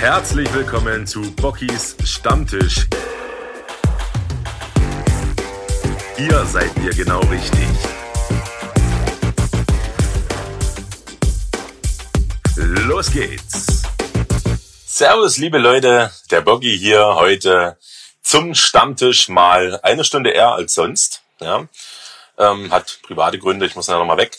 Herzlich willkommen zu Bockys Stammtisch. Hier seid ihr genau richtig. Los geht's. Servus, liebe Leute, der Boggy hier heute zum Stammtisch mal eine Stunde eher als sonst. Ja, ähm, hat private Gründe, ich muss ja nochmal weg.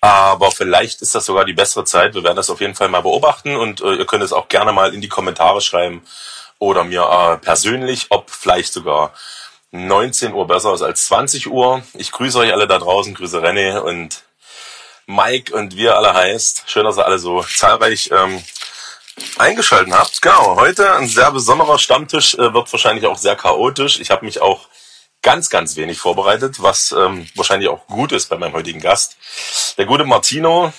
Aber vielleicht ist das sogar die bessere Zeit. Wir werden das auf jeden Fall mal beobachten und äh, ihr könnt es auch gerne mal in die Kommentare schreiben oder mir äh, persönlich, ob vielleicht sogar 19 Uhr besser ist als 20 Uhr. Ich grüße euch alle da draußen, grüße René und Mike und wie ihr alle heißt. Schön, dass ihr alle so zahlreich ähm, eingeschaltet habt. Genau, heute ein sehr besonderer Stammtisch, äh, wird wahrscheinlich auch sehr chaotisch. Ich habe mich auch ganz, ganz wenig vorbereitet, was ähm, wahrscheinlich auch gut ist bei meinem heutigen Gast. Der gute Martino,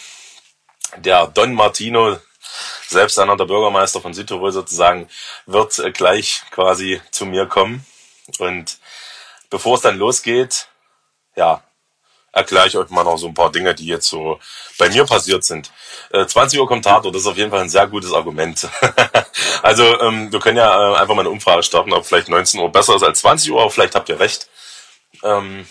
der Don Martino, selbst einer der Bürgermeister von Südtirol sozusagen, wird äh, gleich quasi zu mir kommen. Und bevor es dann losgeht, ja, erkläre ich euch mal noch so ein paar Dinge, die jetzt so bei mir passiert sind. Äh, 20 Uhr kommt Tatort, das ist auf jeden Fall ein sehr gutes Argument. also ähm, wir können ja äh, einfach mal eine Umfrage starten, ob vielleicht 19 Uhr besser ist als 20 Uhr, vielleicht habt ihr recht. Ähm,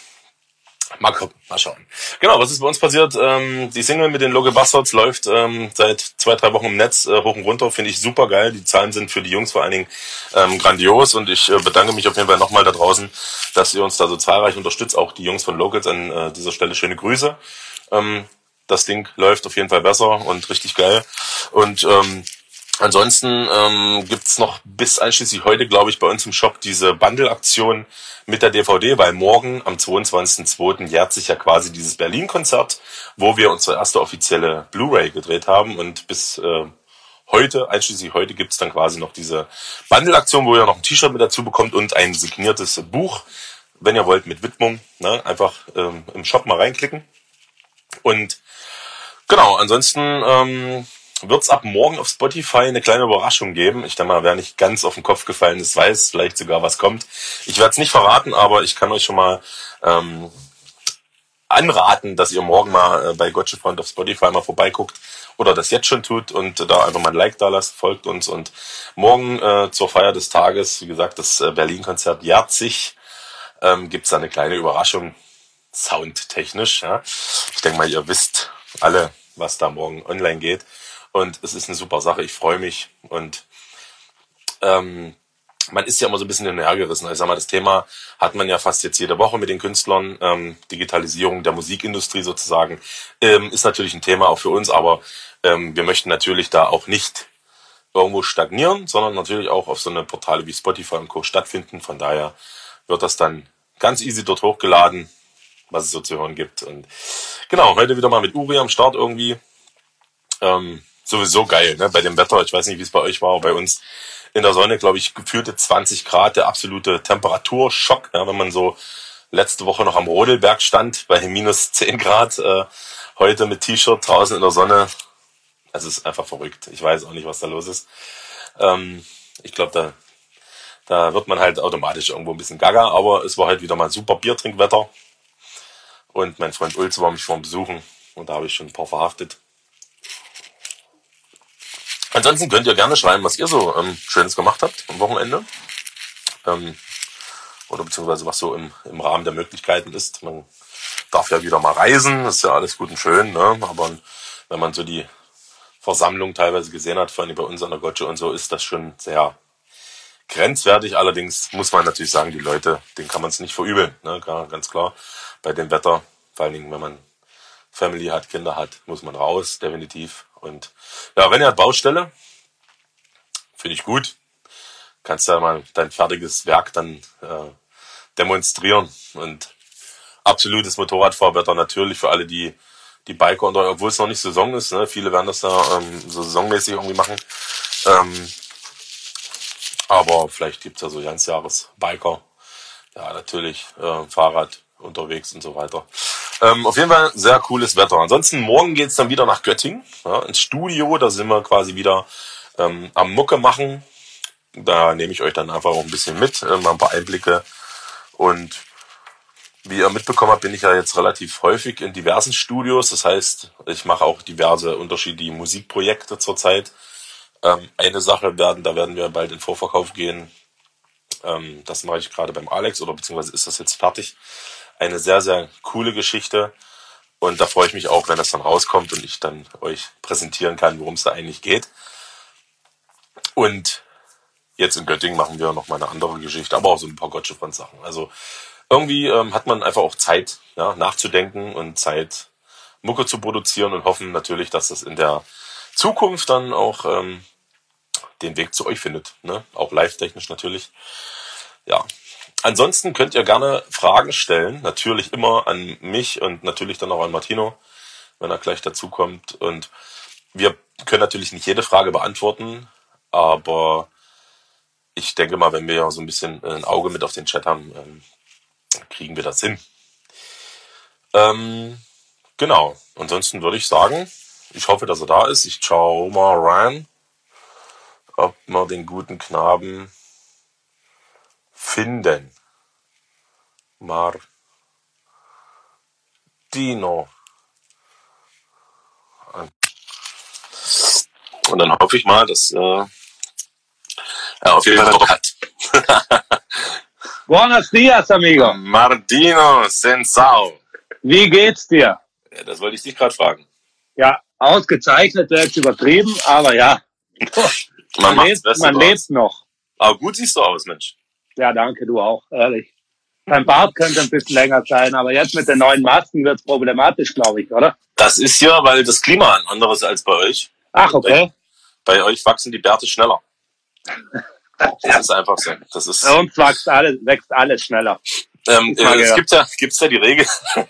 Mal gucken, mal schauen. Genau, was ist bei uns passiert? Ähm, die Single mit den Logo Bastards läuft ähm, seit zwei, drei Wochen im Netz äh, hoch und runter. Finde ich super geil. Die Zahlen sind für die Jungs vor allen Dingen ähm, grandios und ich äh, bedanke mich auf jeden Fall nochmal da draußen, dass ihr uns da so zahlreich unterstützt. Auch die Jungs von Locals an äh, dieser Stelle schöne Grüße. Ähm, das Ding läuft auf jeden Fall besser und richtig geil. Und ähm, Ansonsten ähm, gibt noch bis einschließlich heute, glaube ich, bei uns im Shop diese Bundle-Aktion mit der DVD, weil morgen am 22.02. jährt sich ja quasi dieses Berlin-Konzert, wo wir unsere erste offizielle Blu-ray gedreht haben und bis äh, heute, einschließlich heute, gibt's dann quasi noch diese Bundle-Aktion, wo ihr noch ein T-Shirt mit dazu bekommt und ein signiertes Buch, wenn ihr wollt, mit Widmung. Ne? Einfach ähm, im Shop mal reinklicken. Und genau, ansonsten ähm, wird es ab morgen auf Spotify eine kleine Überraschung geben. Ich denke mal, wer nicht ganz auf den Kopf gefallen ist, weiß vielleicht sogar, was kommt. Ich werde es nicht verraten, aber ich kann euch schon mal ähm, anraten, dass ihr morgen mal äh, bei Gotcha Front auf Spotify mal vorbeiguckt oder das jetzt schon tut und da einfach mal ein Like da lasst, folgt uns und morgen äh, zur Feier des Tages, wie gesagt, das äh, Berlin-Konzert jährt sich, ähm, gibt es eine kleine Überraschung, soundtechnisch. Ja. Ich denke mal, ihr wisst alle, was da morgen online geht. Und es ist eine super Sache. Ich freue mich. Und ähm, man ist ja immer so ein bisschen hin und her gerissen. Ich sag mal, das Thema hat man ja fast jetzt jede Woche mit den Künstlern. Ähm, Digitalisierung der Musikindustrie sozusagen ähm, ist natürlich ein Thema auch für uns, aber ähm, wir möchten natürlich da auch nicht irgendwo stagnieren, sondern natürlich auch auf so eine Portale wie Spotify und Co. stattfinden. Von daher wird das dann ganz easy dort hochgeladen, was es so zu hören gibt. Und genau, heute wieder mal mit Uri am Start irgendwie. Ähm, sowieso geil, ne? Bei dem Wetter, ich weiß nicht, wie es bei euch war, bei uns in der Sonne, glaube ich, gefühlte 20 Grad, der absolute Temperaturschock, ja, wenn man so letzte Woche noch am Rodelberg stand, bei minus 10 Grad, äh, heute mit T-Shirt draußen in der Sonne. Es ist einfach verrückt. Ich weiß auch nicht, was da los ist. Ähm, ich glaube, da, da wird man halt automatisch irgendwo ein bisschen gaga, aber es war halt wieder mal super Biertrinkwetter. Und mein Freund Ulz war mich vorm Besuchen und da habe ich schon ein paar verhaftet. Ansonsten könnt ihr gerne schreiben, was ihr so ähm, Schönes gemacht habt am Wochenende. Ähm, oder beziehungsweise was so im, im Rahmen der Möglichkeiten ist. Man darf ja wieder mal reisen, ist ja alles gut und schön, ne? aber wenn man so die Versammlung teilweise gesehen hat, vor allem bei uns an der Gotche und so, ist das schon sehr grenzwertig. Allerdings muss man natürlich sagen, die Leute, denen kann man es nicht verübeln, ne? ganz klar. Bei dem Wetter, vor allen Dingen, wenn man Family hat, Kinder hat, muss man raus, definitiv. Und ja, René hat Baustelle. Finde ich gut. Kannst ja mal dein fertiges Werk dann äh, demonstrieren. Und absolutes Motorradfahrwetter natürlich für alle, die die Biker und obwohl es noch nicht Saison ist, ne, viele werden das da ähm, so saisonmäßig irgendwie machen. Ähm, aber vielleicht gibt's ja so ganz Jahres Biker. Ja, natürlich äh, Fahrrad unterwegs und so weiter. Ähm, auf jeden Fall sehr cooles Wetter. Ansonsten morgen geht's dann wieder nach Göttingen, ja, ins Studio. Da sind wir quasi wieder ähm, am Mucke machen. Da nehme ich euch dann einfach auch ein bisschen mit, mal ein paar Einblicke. Und wie ihr mitbekommen habt, bin ich ja jetzt relativ häufig in diversen Studios. Das heißt, ich mache auch diverse unterschiedliche Musikprojekte zurzeit. Ähm, eine Sache werden, da werden wir bald in Vorverkauf gehen. Ähm, das mache ich gerade beim Alex oder beziehungsweise ist das jetzt fertig. Eine sehr, sehr coole Geschichte. Und da freue ich mich auch, wenn das dann rauskommt und ich dann euch präsentieren kann, worum es da eigentlich geht. Und jetzt in Göttingen machen wir noch mal eine andere Geschichte, aber auch so ein paar Gottschiffmann-Sachen. Also irgendwie ähm, hat man einfach auch Zeit, ja, nachzudenken und Zeit, Mucke zu produzieren und hoffen natürlich, dass das in der Zukunft dann auch ähm, den Weg zu euch findet. Ne? Auch live-technisch natürlich. Ja. Ansonsten könnt ihr gerne Fragen stellen. Natürlich immer an mich und natürlich dann auch an Martino, wenn er gleich dazukommt. Und wir können natürlich nicht jede Frage beantworten, aber ich denke mal, wenn wir ja so ein bisschen ein Auge mit auf den Chat haben, ähm, kriegen wir das hin. Ähm, genau. Ansonsten würde ich sagen, ich hoffe, dass er da ist. Ich schau mal rein, ob wir den guten Knaben finden. Martino. Und dann hoffe ich mal, dass äh, er auf jeden Fall Bock hat. Buenos dias, amigo. Martino Sensao. Wie geht's dir? Ja, das wollte ich dich gerade fragen. Ja, ausgezeichnet wäre jetzt übertrieben, aber ja. Man, Man, lebt, man lebt noch. Aber gut siehst du aus, Mensch. Ja, danke, du auch, ehrlich. Dein Bart könnte ein bisschen länger sein, aber jetzt mit den neuen Masken wird's problematisch, glaube ich, oder? Das ist ja, weil das Klima ein anderes als bei euch. Ach, okay. Bei euch wachsen die Bärte schneller. Das ist einfach so. Das ist, Bei uns wächst alles, wächst alles schneller. ähm, äh, es gibt ja, gibt's ja die Regel,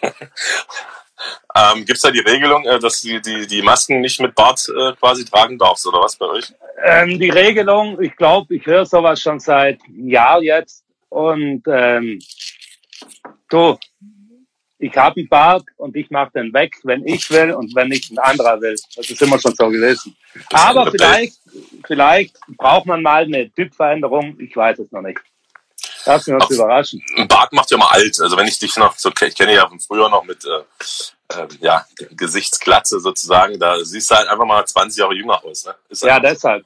ähm, gibt's da die Regelung, äh, dass du die, die, die Masken nicht mit Bart äh, quasi tragen darfst, oder was bei euch? Ähm, die Regelung, ich glaube, ich höre sowas schon seit einem Jahr jetzt. Und ähm, du, ich habe einen Bart und ich mache den weg, wenn ich will und wenn nicht ein anderer will. Das ist immer schon so gewesen. Das Aber vielleicht, vielleicht braucht man mal eine Typveränderung. Ich weiß es noch nicht. Lassen wir uns überraschen. Ein Bart macht ja mal alt. Also wenn ich dich noch so, ich kenne ja von früher noch mit äh, äh, ja, Gesichtsglatze sozusagen, da siehst du halt einfach mal 20 Jahre jünger aus. Ne? Ist Ja, deshalb.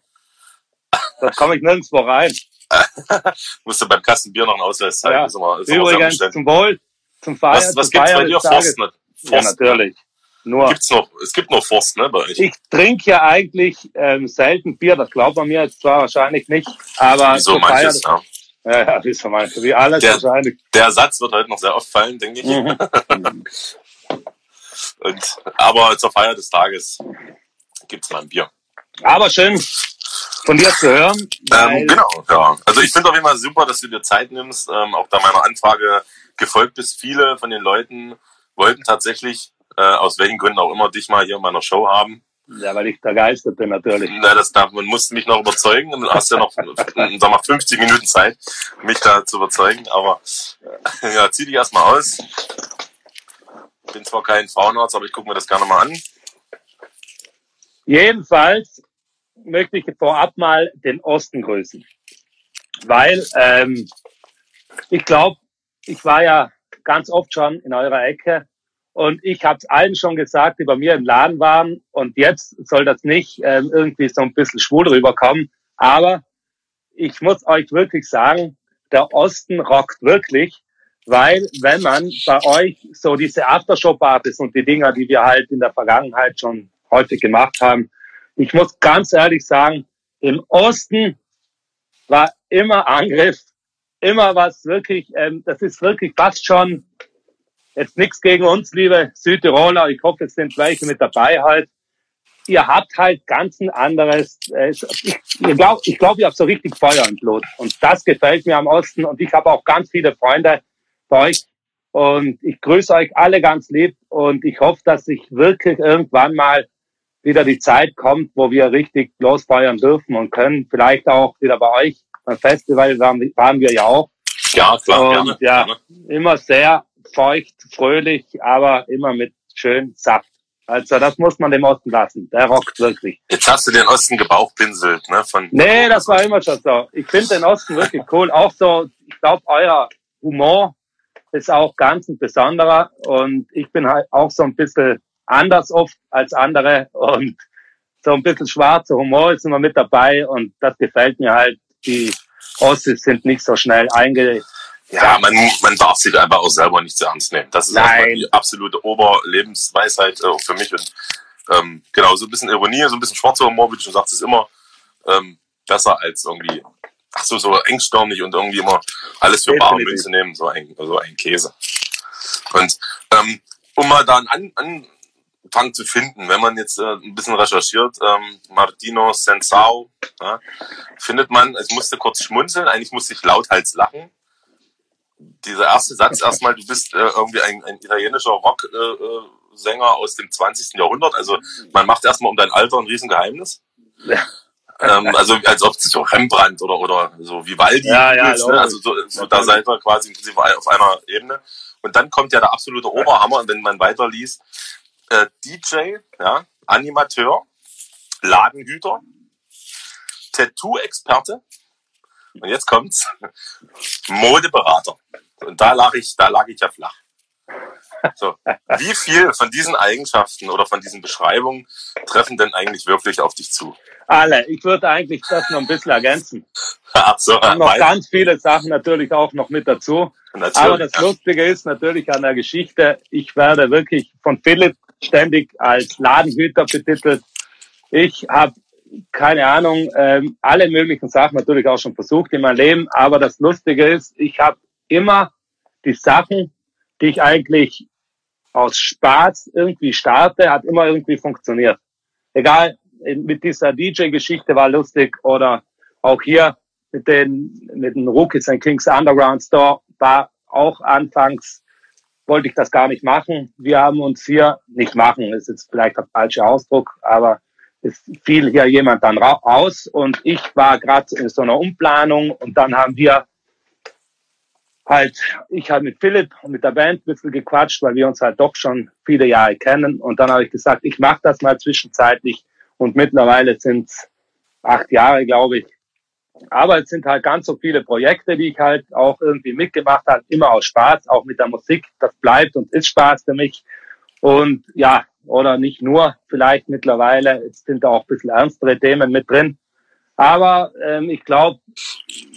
Da komme ich nirgendwo rein. musst du beim Kasten Bier noch einen Ausweis zeigen. Ja. Ist immer, ist Übrigens zum Wohl, zum Feiern. Was, was gibt's bei Feiern dir? Forst, ne? Ja, Forst, ne? natürlich. Nur, Gibt's noch, es gibt noch Forst, ne, bei euch? ich trinke ja eigentlich ähm, selten Bier, das glaubt man mir jetzt zwar wahrscheinlich nicht, aber Wieso zur Feier manches, ja. Ja, ja, wie so manches, wie alles Der- wahrscheinlich. Der Satz wird heute noch sehr oft fallen, denke ich. Mhm. Und, aber zur Feier des Tages gibt's mal ein Bier. Aber schön von dir zu hören, Ähm, genau, ja. Also ich finde auf jeden Fall super, dass du dir Zeit nimmst, ähm, auch da meiner Anfrage gefolgt bist. Viele von den Leuten wollten tatsächlich, äh, aus welchen Gründen auch immer, dich mal hier in meiner Show haben. Ja, weil ich der Geiste bin natürlich. Na, das darf, man musste mich noch überzeugen. Du hast ja noch, sag mal, 50 Minuten Zeit, mich da zu überzeugen. Aber äh, ja, zieh dich erstmal aus. Bin zwar kein Frauenarzt, aber ich gucke mir das gerne mal an. Jedenfalls möchte ich vorab mal den Osten grüßen, weil ähm, ich glaube, ich war ja ganz oft schon in eurer Ecke und ich habe es allen schon gesagt, die bei mir im Laden waren. Und jetzt soll das nicht ähm, irgendwie so ein bisschen schwul rüberkommen, aber ich muss euch wirklich sagen, der Osten rockt wirklich, weil wenn man bei euch so diese Aftershow-Partys und die Dinger, die wir halt in der Vergangenheit schon häufig gemacht haben, ich muss ganz ehrlich sagen, im Osten war immer Angriff, immer was wirklich, ähm, das ist wirklich fast schon jetzt nichts gegen uns, liebe Südtiroler. Ich hoffe, es sind welche mit dabei halt. Ihr habt halt ganz ein anderes, äh, ich, ich glaube, ich glaub, ihr habt so richtig Feuer im Blut. Und das gefällt mir am Osten. Und ich habe auch ganz viele Freunde bei euch. Und ich grüße euch alle ganz lieb. Und ich hoffe, dass sich wirklich irgendwann mal wieder die Zeit kommt, wo wir richtig losfeuern dürfen und können. Vielleicht auch wieder bei euch beim Festival waren, waren wir ja auch. Ja, klar, Und, gerne. ja. Immer sehr feucht, fröhlich, aber immer mit schön Saft. Also das muss man dem Osten lassen. Der rockt wirklich. Jetzt hast du den Osten gebauchpinselt, ne? Von, Nee, das war immer schon so. Ich finde den Osten wirklich cool. Auch so, ich glaube, euer Humor ist auch ganz ein besonderer. Und ich bin halt auch so ein bisschen anders oft als andere. Und so ein bisschen schwarzer Humor ist immer mit dabei und das gefällt mir halt. Die Ossis sind nicht so schnell einge... Ja, man, man darf sich einfach auch selber nicht zu ernst nehmen. Das ist die absolute Oberlebensweisheit äh, auch für mich. Und ähm, genau, so ein bisschen Ironie, so ein bisschen schwarzer Humor, wie du schon sagst, ist immer ähm, besser als irgendwie, ach so, so engstirnig und irgendwie immer alles für bare. Münze nehmen, so ein, so ein Käse. Und ähm, um mal da einen An Anfang zu finden, wenn man jetzt äh, ein bisschen recherchiert, ähm, Martino Sensao, ja, findet man, ich musste kurz schmunzeln, eigentlich musste ich lauthals lachen. Dieser erste Satz erstmal, du bist äh, irgendwie ein, ein italienischer Rocksänger äh, äh, aus dem 20. Jahrhundert. Also man macht erstmal um dein Alter ein Riesengeheimnis. ähm, also als ob es so Rembrandt oder oder so Vivaldi Ja, ja, ist, ne? Also so, so da seid ihr quasi auf einer Ebene. Und dann kommt ja der absolute Oberhammer, wenn man weiterliest. Äh, DJ, ja, Animateur, Ladenhüter, Tattoo-Experte. Und jetzt kommt's. Modeberater. Und da lag ich, da lag ich ja flach. So. Wie viel von diesen Eigenschaften oder von diesen Beschreibungen treffen denn eigentlich wirklich auf dich zu? Alle. Ich würde eigentlich das noch ein bisschen ergänzen. Ach so, Und noch ganz viele Sachen natürlich auch noch mit dazu. natürlich. Aber das Lustige ist natürlich an der Geschichte, ich werde wirklich von Philipp ständig als Ladenhüter betitelt. Ich habe keine Ahnung, ähm, alle möglichen Sachen natürlich auch schon versucht in meinem Leben. Aber das Lustige ist, ich habe immer die Sachen, die ich eigentlich aus Spaß irgendwie starte, hat immer irgendwie funktioniert. Egal, mit dieser DJ-Geschichte war lustig oder auch hier mit den, mit den Rookies and Kings Underground Store war auch anfangs, wollte ich das gar nicht machen. Wir haben uns hier nicht machen, ist jetzt vielleicht der falsche Ausdruck, aber es fiel hier jemand dann ra- aus und ich war gerade in so einer Umplanung und dann haben wir halt, ich habe mit Philipp und mit der Band ein bisschen gequatscht, weil wir uns halt doch schon viele Jahre kennen und dann habe ich gesagt, ich mache das mal zwischenzeitlich und mittlerweile sind es acht Jahre, glaube ich. Aber es sind halt ganz so viele Projekte, die ich halt auch irgendwie mitgemacht habe, immer aus Spaß, auch mit der Musik. Das bleibt und ist Spaß für mich. Und ja, oder nicht nur, vielleicht mittlerweile, jetzt sind da auch ein bisschen ernstere Themen mit drin. Aber ähm, ich glaube,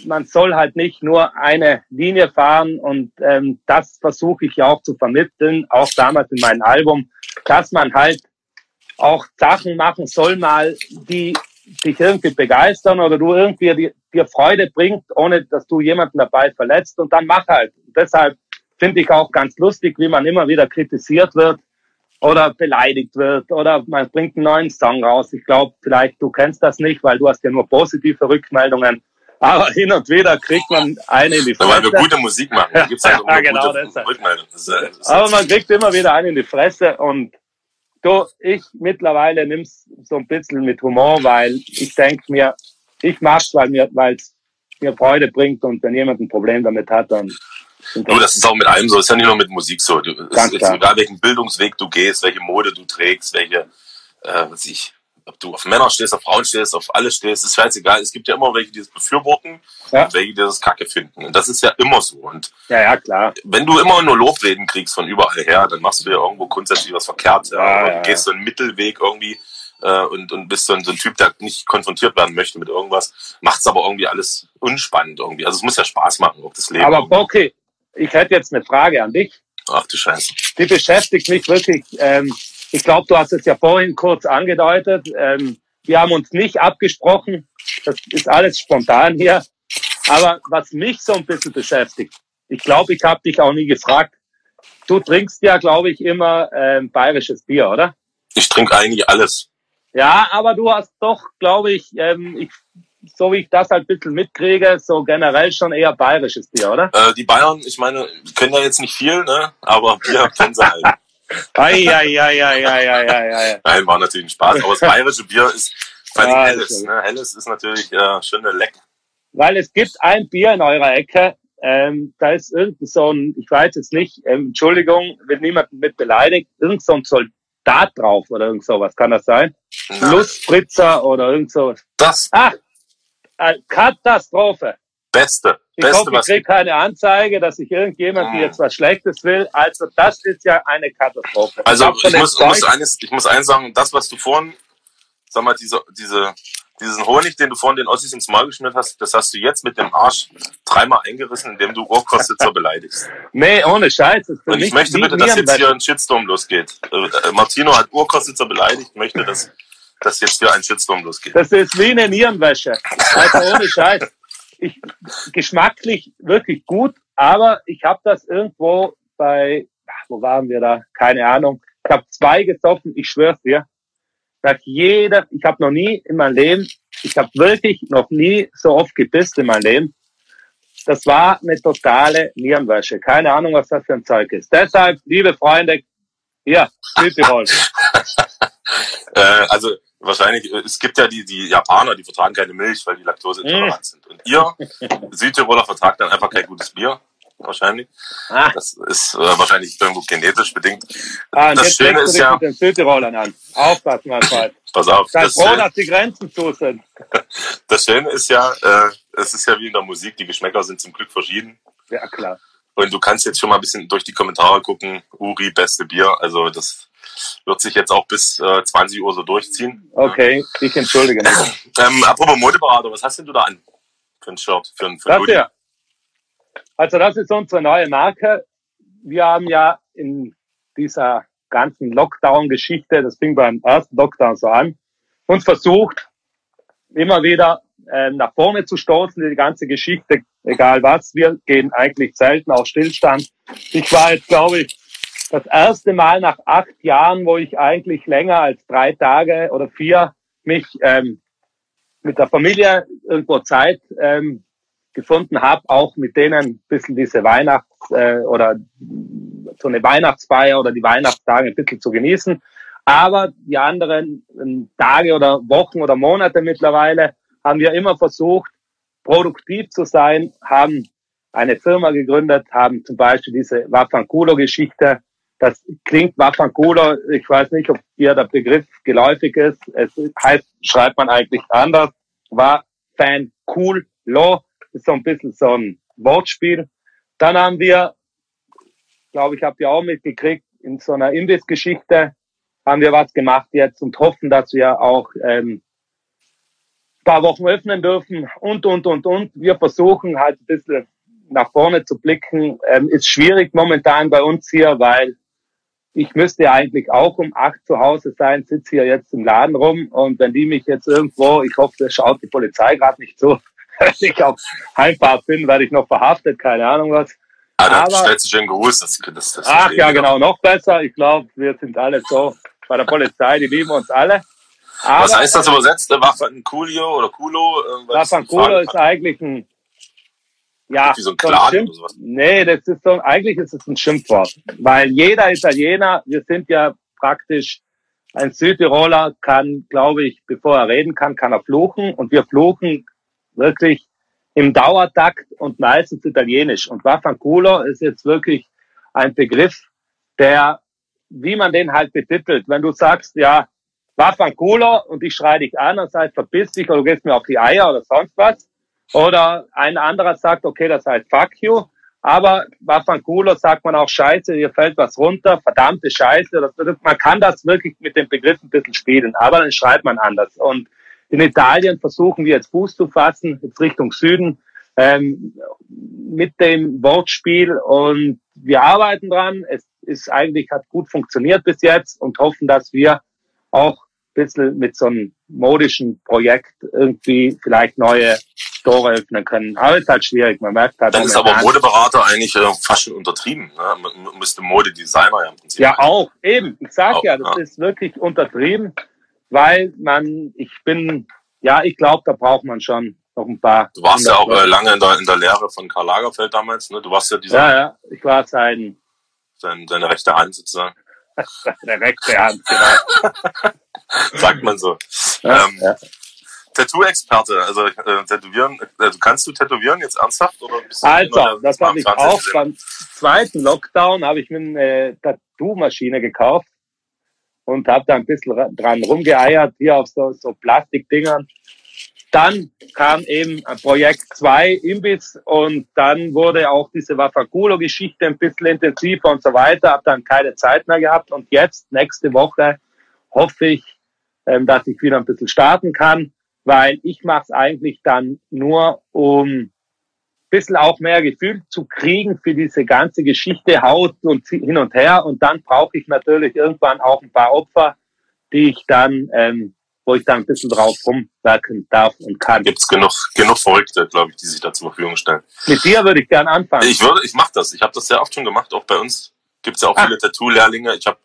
man soll halt nicht nur eine Linie fahren und ähm, das versuche ich ja auch zu vermitteln, auch damals in meinem Album, dass man halt auch Sachen machen soll mal, die dich irgendwie begeistern oder du irgendwie dir, dir Freude bringt, ohne dass du jemanden dabei verletzt und dann mach halt. Und deshalb finde ich auch ganz lustig, wie man immer wieder kritisiert wird oder beleidigt wird oder man bringt einen neuen Song raus. Ich glaube, vielleicht du kennst das nicht, weil du hast ja nur positive Rückmeldungen. Aber hin und wieder kriegt man eine in die Weil wir Fresse. gute Musik machen. Da gibt's halt Ja, eine genau, gute. Das ist, äh, das ist Aber man kriegt immer wieder einen in die Fresse und du, ich mittlerweile nimm's so ein bisschen mit Humor, weil ich denke mir, ich mach's, weil mir, weil's mir Freude bringt und wenn jemand ein Problem damit hat, dann Du, das ist auch mit allem so. Das ist ja nicht nur mit Musik so. Du, es ist egal, welchen Bildungsweg du gehst, welche Mode du trägst, welche, äh, was ich, ob du auf Männer stehst, auf Frauen stehst, auf alles stehst, ist scheißegal. Es gibt ja immer welche, die das befürworten Ja. und welche, die das Kacke finden. Und das ist ja immer so. Und ja, ja, klar. wenn du immer nur Lobreden kriegst von überall her, dann machst du ja irgendwo grundsätzlich was verkehrt. Ja. Ja, Oder ja, du gehst so einen Mittelweg irgendwie äh, und, und bist so ein, so ein Typ, der nicht konfrontiert werden möchte mit irgendwas, macht's aber irgendwie alles unspannend irgendwie. Also es muss ja Spaß machen, auch das Leben. Aber okay, ich hätte jetzt eine Frage an dich. Ach du Scheiße. Die beschäftigt mich wirklich. Ähm, ich glaube, du hast es ja vorhin kurz angedeutet. Ähm, wir haben uns nicht abgesprochen. Das ist alles spontan hier. Aber was mich so ein bisschen beschäftigt, ich glaube, ich habe dich auch nie gefragt. Du trinkst ja, glaube ich, immer ähm, bayerisches Bier, oder? Ich trinke eigentlich alles. Ja, aber du hast doch, glaube ich, ähm, ich, so wie ich das halt ein bisschen mitkriege, so generell schon eher bayerisches Bier, oder? Äh, die Bayern, ich meine, können ja jetzt nicht viel, ne? Aber Bier kennen sie halt. Ei, ei, ei, ei, ei, ei, ei, ei. Nein, war natürlich ein Spaß. Aber das bayerische Bier ist vor allem Ja, helles. ist Ne? Helles ist natürlich äh, schöne Leck. Weil es gibt ein Bier in eurer Ecke, ähm, da ist irgend so ein, ich weiß jetzt nicht, ähm, Entschuldigung, wird niemanden mit beleidigt, irgend so ein Soldat drauf oder irgend sowas, kann das sein? Lustspritzer oder irgend sowas. das Ach, Katastrophe. Beste. Ich Beste, hoffe, ich kriege keine Anzeige, dass ich irgendjemand Mm. mir jetzt was Schlechtes will. Also das ist ja eine Katastrophe. Also schon ich muss, muss eines, ich muss eins sagen, das, was du vorhin sag mal, diese, diese, diesen Honig, den du vorhin den Ossis ins Maul geschnürt hast, das hast du jetzt mit dem Arsch dreimal eingerissen, indem du Urkostitzer beleidigst. Nee, ohne Scheiß. das ist für Und ich möchte bitte, dass jetzt hier ein Shitstorm losgeht. Äh, äh, Martino hat Urkostitzer beleidigt, möchte, dass, dass jetzt hier ein Shitstorm losgeht. Das ist wie eine Nierenwäsche. Also ohne Scheiß. Ich, geschmacklich wirklich gut, aber ich habe das irgendwo bei, ach, wo waren wir da? Keine Ahnung. Ich habe zwei gesoffen, ich schwör's dir. Sagt jeder, ich habe noch nie in meinem Leben, ich habe wirklich noch nie so oft gepisst in meinem Leben. Das war eine totale Nierenwäsche. Keine Ahnung, was das für ein Zeug ist. Deshalb, liebe Freunde, hier, Südtirol. Äh, also wahrscheinlich, äh, es gibt ja die, die Japaner, die vertragen keine Milch, weil die laktoseintolerant sind. Und ihr, Südtiroler, vertragt dann einfach kein gutes Bier. Wahrscheinlich. Ah, Das ist äh, wahrscheinlich irgendwo genetisch bedingt. ah, das Schöne ist ja, mit den Südtirolern an. Aufpassen, mein Freund. pass auf, Sei das, froh, dass die Grenzen zu sind. das Schöne ist ja, äh, es ist ja wie in der Musik, die Geschmäcker sind zum Glück verschieden. Ja, klar. Und du kannst jetzt schon mal ein bisschen durch die Kommentare gucken, Uri, beste Bier. Also das wird sich jetzt auch bis äh, 20 Uhr so durchziehen. Okay, ich entschuldige mich. Ähm, apropos Modeberater, was hast denn du da an? Für ein Shirt, für ein, für ein Das hier. Also das ist unsere neue Marke. Wir haben ja in dieser ganzen Lockdown-Geschichte, das fing beim ersten Lockdown so an, uns versucht, immer wieder äh, nach vorne zu stoßen, die ganze Geschichte, egal was. Wir gehen eigentlich selten auf Stillstand. Ich war jetzt, glaube ich, das erste Mal nach acht Jahren, wo ich eigentlich länger als drei Tage oder vier mich ähm, mit der Familie irgendwo Zeit ähm, gefunden habe, auch mit denen ein bisschen diese Weihnachts- äh, oder so eine Weihnachtsfeier oder die Weihnachtstage ein bisschen zu genießen. Aber die anderen ähm, Tage oder Wochen oder Monate mittlerweile haben wir immer versucht, produktiv zu sein, haben eine Firma gegründet, haben zum Beispiel diese Wafankulo-Geschichte. Das klingt Wafankulo, ich weiß nicht, ob dir der Begriff geläufig ist. Es heißt, schreibt man eigentlich anders. War Fan ist so ein bisschen so ein Wortspiel. Dann haben wir, glaube ich, habt ihr auch mitgekriegt, in so einer Imbiss-Geschichte haben wir was gemacht jetzt und hoffen, dass wir auch ähm, ein paar Wochen öffnen dürfen und, und, und, und. Wir versuchen halt ein bisschen nach vorne zu blicken. Ähm, ist schwierig momentan bei uns hier, weil ich müsste eigentlich auch um acht zu Hause sein, sitze hier jetzt im Laden rum und wenn die mich jetzt irgendwo, ich hoffe, das schaut die Polizei gerade nicht zu, wenn ich auf Heimfahrt bin, werde ich noch verhaftet, keine Ahnung was. Ah, da Aber- stellst du schön Gruß. Das, das, das Ach ja, genau, noch besser. Ich glaube, wir sind alle so bei der Polizei, die lieben uns alle. Aber Was heißt das übersetzt? Waffen Coolio oder Kulo? Was Wafankulo ist eigentlich ein, ja, Wie so ein Clan Schimpf, oder sowas. nee, das ist so, eigentlich ist es ein Schimpfwort. Weil jeder Italiener, wir sind ja praktisch, ein Südtiroler kann, glaube ich, bevor er reden kann, kann er fluchen. Und wir fluchen wirklich im Dauertakt und meistens italienisch. Und Wafanculo ist jetzt wirklich ein Begriff, der, wie man den halt betitelt. Wenn du sagst, ja, Wafanculo und ich schreie dich an und sage, verpiss dich oder du gehst mir auf die Eier oder sonst was. Oder ein anderer sagt, okay, das heißt fuck you. Aber Wafanculo sagt man auch Scheiße, hier fällt was runter, verdammte Scheiße. Das, man kann das wirklich mit dem Begriff ein bisschen spielen, aber dann schreibt man anders. Und in Italien versuchen wir jetzt Fuß zu fassen, jetzt Richtung Süden, ähm, mit dem Wortspiel und wir arbeiten dran. Es ist eigentlich, hat gut funktioniert bis jetzt und hoffen, dass wir auch bisschen mit so einem modischen Projekt irgendwie vielleicht neue Tore öffnen können. Aber ist halt schwierig, man merkt halt Dann ist aber Modeberater eigentlich äh, fast schon untertrieben. Ne? Man müsste Modedesigner ja im Prinzip. Ja, auch, eben. Ich sag Auch, ja, das ja. ist wirklich untertrieben, weil man, ich bin, ja, ich glaube, da braucht man schon noch ein paar. Du warst ja auch äh, lange in der, in der Lehre von Karl Lagerfeld damals. Ne? Du warst ja dieser, Ja, ja, ich war sein, sein, seine rechte Hand sozusagen. der rechte Hand, genau. Sagt man so. Ja, ähm, ja. Tattoo-Experte, also äh, tätowieren, also kannst du tätowieren jetzt ernsthaft? Oder bist du Also, das habe im ich auch gesehen? beim zweiten Lockdown, habe ich mir eine Tattoo-Maschine gekauft und habe da ein bisschen ra- dran rumgeeiert, hier auf so, so Plastikdingern. Dann kam eben Projekt 2 Imbiss und dann wurde auch diese Wafakulo-Geschichte ein bisschen intensiver und so weiter. Habe dann keine Zeit mehr gehabt und jetzt, nächste Woche, hoffe ich, ähm, dass ich wieder ein bisschen starten kann, weil ich mache es eigentlich dann nur, um ein bisschen auch mehr Gefühl zu kriegen für diese ganze Geschichte, Haut und hin und her. Und dann brauche ich natürlich irgendwann auch ein paar Opfer, die ich dann ähm, wo ich da ein bisschen drauf rumwerken darf und kann. Gibt's genug, genug Verrückte, glaube ich, die sich da zur Verfügung stellen. Mit dir würde ich gern anfangen. Ich würde, ich mache das. Ich habe das sehr oft schon gemacht. Auch bei uns gibt's ja auch ah. viele Tattoo-Lehrlinge. Ich habe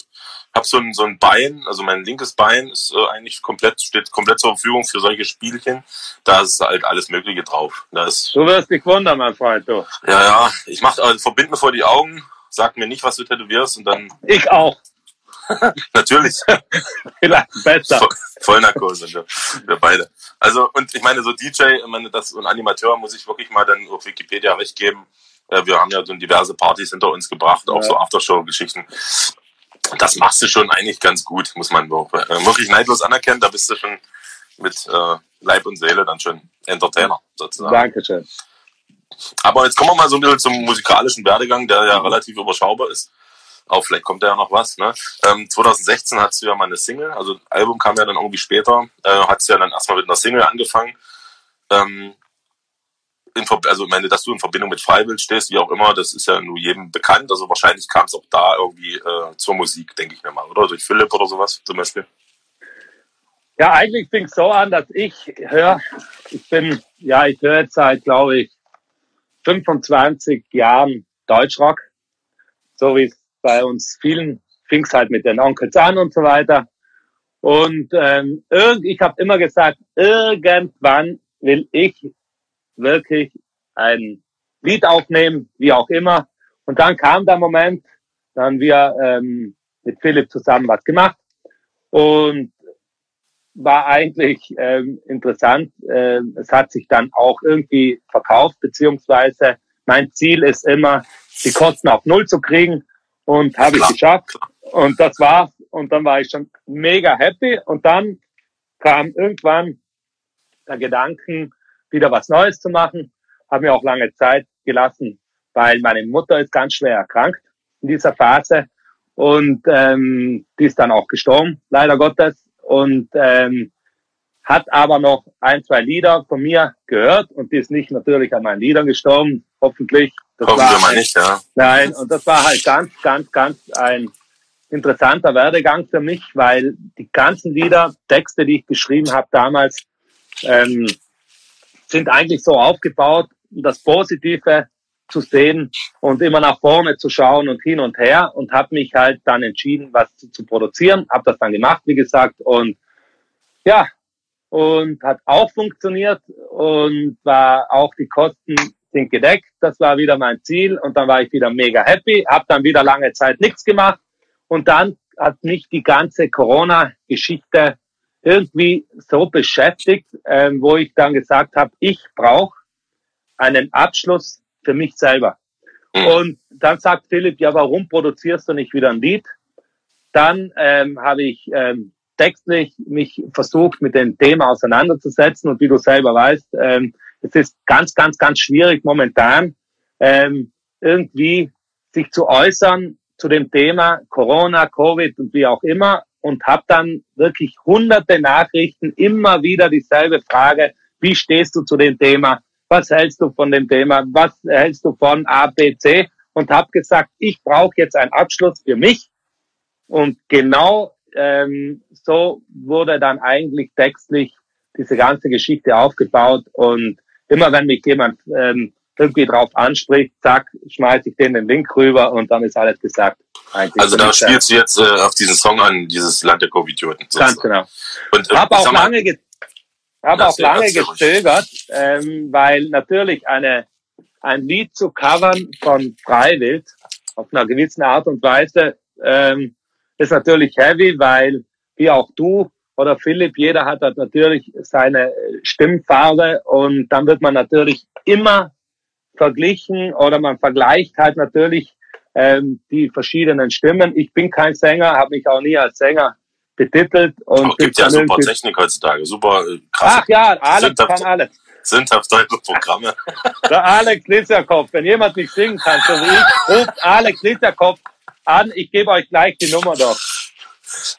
hab so ein, so ein Bein, also mein linkes Bein ist äh, eigentlich komplett, steht komplett zur Verfügung für solche Spielchen. Da ist halt alles Mögliche drauf. Da ist, du wirst dich wundern, mein Freund, du. Ja, ja. Ich mache, also, verbind mir vor die Augen, sag mir nicht, was du tätowierst und dann. Ich auch. Natürlich. Vielleicht besser. Voll, Vollnarkose, wir, wir beide. Also, und ich meine, so DJ, ich meine, das, und Animateur muss ich wirklich mal dann auf Wikipedia recht geben. Äh, wir haben ja so diverse Partys hinter uns gebracht, auch ja. so Aftershow-Geschichten. Das machst du schon eigentlich ganz gut, muss man äh, wirklich neidlos anerkennen. Da bist du schon mit äh, Leib und Seele dann schon Entertainer sozusagen. Dankeschön. Aber jetzt kommen wir mal so ein bisschen zum musikalischen Werdegang, der ja relativ überschaubar ist auch vielleicht kommt da ja noch was. Ne? Ähm, 2016 hattest du ja mal eine Single, also Album kam ja dann irgendwie später, äh, hattest ja dann erstmal mit einer Single angefangen. Ähm, in, also meine, dass du in Verbindung mit Freiwild stehst, wie auch immer, das ist ja nur jedem bekannt. Also wahrscheinlich kam es auch da irgendwie äh, zur Musik, denke ich mir mal, oder? Durch Philipp oder sowas zum Beispiel. Ja, eigentlich fing es so an, dass ich höre, ich bin, ja, ich höre jetzt seit, glaube ich, 25 Jahren Deutschrock, so wie es bei uns vielen fing es halt mit den Onkels an und so weiter. Und ähm, ich habe immer gesagt, irgendwann will ich wirklich ein Lied aufnehmen, wie auch immer. Und dann kam der Moment, dann wir ähm, mit Philipp zusammen was gemacht und war eigentlich ähm, interessant. Ähm, es hat sich dann auch irgendwie verkauft, beziehungsweise mein Ziel ist immer, die Kosten auf Null zu kriegen. Und habe ich geschafft. Und das war's. Und dann war ich schon mega happy. Und dann kam irgendwann der Gedanken, wieder was Neues zu machen. Habe mir auch lange Zeit gelassen, weil meine Mutter ist ganz schwer erkrankt in dieser Phase. Und ähm, die ist dann auch gestorben, leider Gottes. Und ähm, hat aber noch ein, zwei Lieder von mir gehört und die ist nicht natürlich an meinen Liedern gestorben, hoffentlich. Das Hoffen wir mal nicht, ja. Nein, und das war halt ganz, ganz, ganz ein interessanter Werdegang für mich, weil die ganzen Lieder, Texte, die ich geschrieben habe damals, ähm, sind eigentlich so aufgebaut, das Positive zu sehen und immer nach vorne zu schauen und hin und her und habe mich halt dann entschieden, was zu, zu produzieren, habe das dann gemacht, wie gesagt, und ja, und hat auch funktioniert und war auch die Kosten sind gedeckt. Das war wieder mein Ziel und dann war ich wieder mega happy, habe dann wieder lange Zeit nichts gemacht und dann hat mich die ganze Corona-Geschichte irgendwie so beschäftigt, ähm, wo ich dann gesagt habe, ich brauche einen Abschluss für mich selber. Mhm. Und dann sagt Philipp, ja, warum produzierst du nicht wieder ein Lied? Dann ähm, habe ich ähm, textlich mich versucht, mit dem Thema auseinanderzusetzen. Und wie du selber weißt, ähm, es ist ganz, ganz, ganz schwierig momentan, ähm, irgendwie sich zu äußern zu dem Thema Corona, Covid und wie auch immer und habe dann wirklich hunderte Nachrichten, immer wieder dieselbe Frage, wie stehst du zu dem Thema, was hältst du von dem Thema, was hältst du von A, B, C? Und habe gesagt, ich brauche jetzt einen Abschluss für mich. Und genau ähm, so wurde dann eigentlich textlich diese ganze Geschichte aufgebaut und immer wenn mich jemand ähm, irgendwie drauf anspricht, zack, schmeiße ich den den Link rüber und dann ist alles gesagt. Eigentlich. Also da spielst du jetzt äh, auf diesen Song an, dieses Land der Covid-Idioten. Ganz genau. Und äh, habe auch lange, ge hab auch lange gezögert, ähm, weil natürlich eine ein Lied zu covern von Freiwild auf einer gewissen Art und Weise ähm, ist natürlich heavy, weil wie auch du oder Philipp, jeder hat halt natürlich seine Stimmfarbe und dann wird man natürlich immer verglichen oder man vergleicht halt natürlich ähm, die verschiedenen Stimmen. Ich bin kein Sänger, habe mich auch nie als Sänger betitelt. Und Aber gibt ja super Technik heutzutage, super äh, krass. Ach ja, Alex kann alles. Sündhaft deutsche Programme. Der Alex Litzerkopf, wenn jemand nicht singen kann, so wie ich, ruft Alex Litzerkopf an, ich gebe euch gleich die Nummer doch.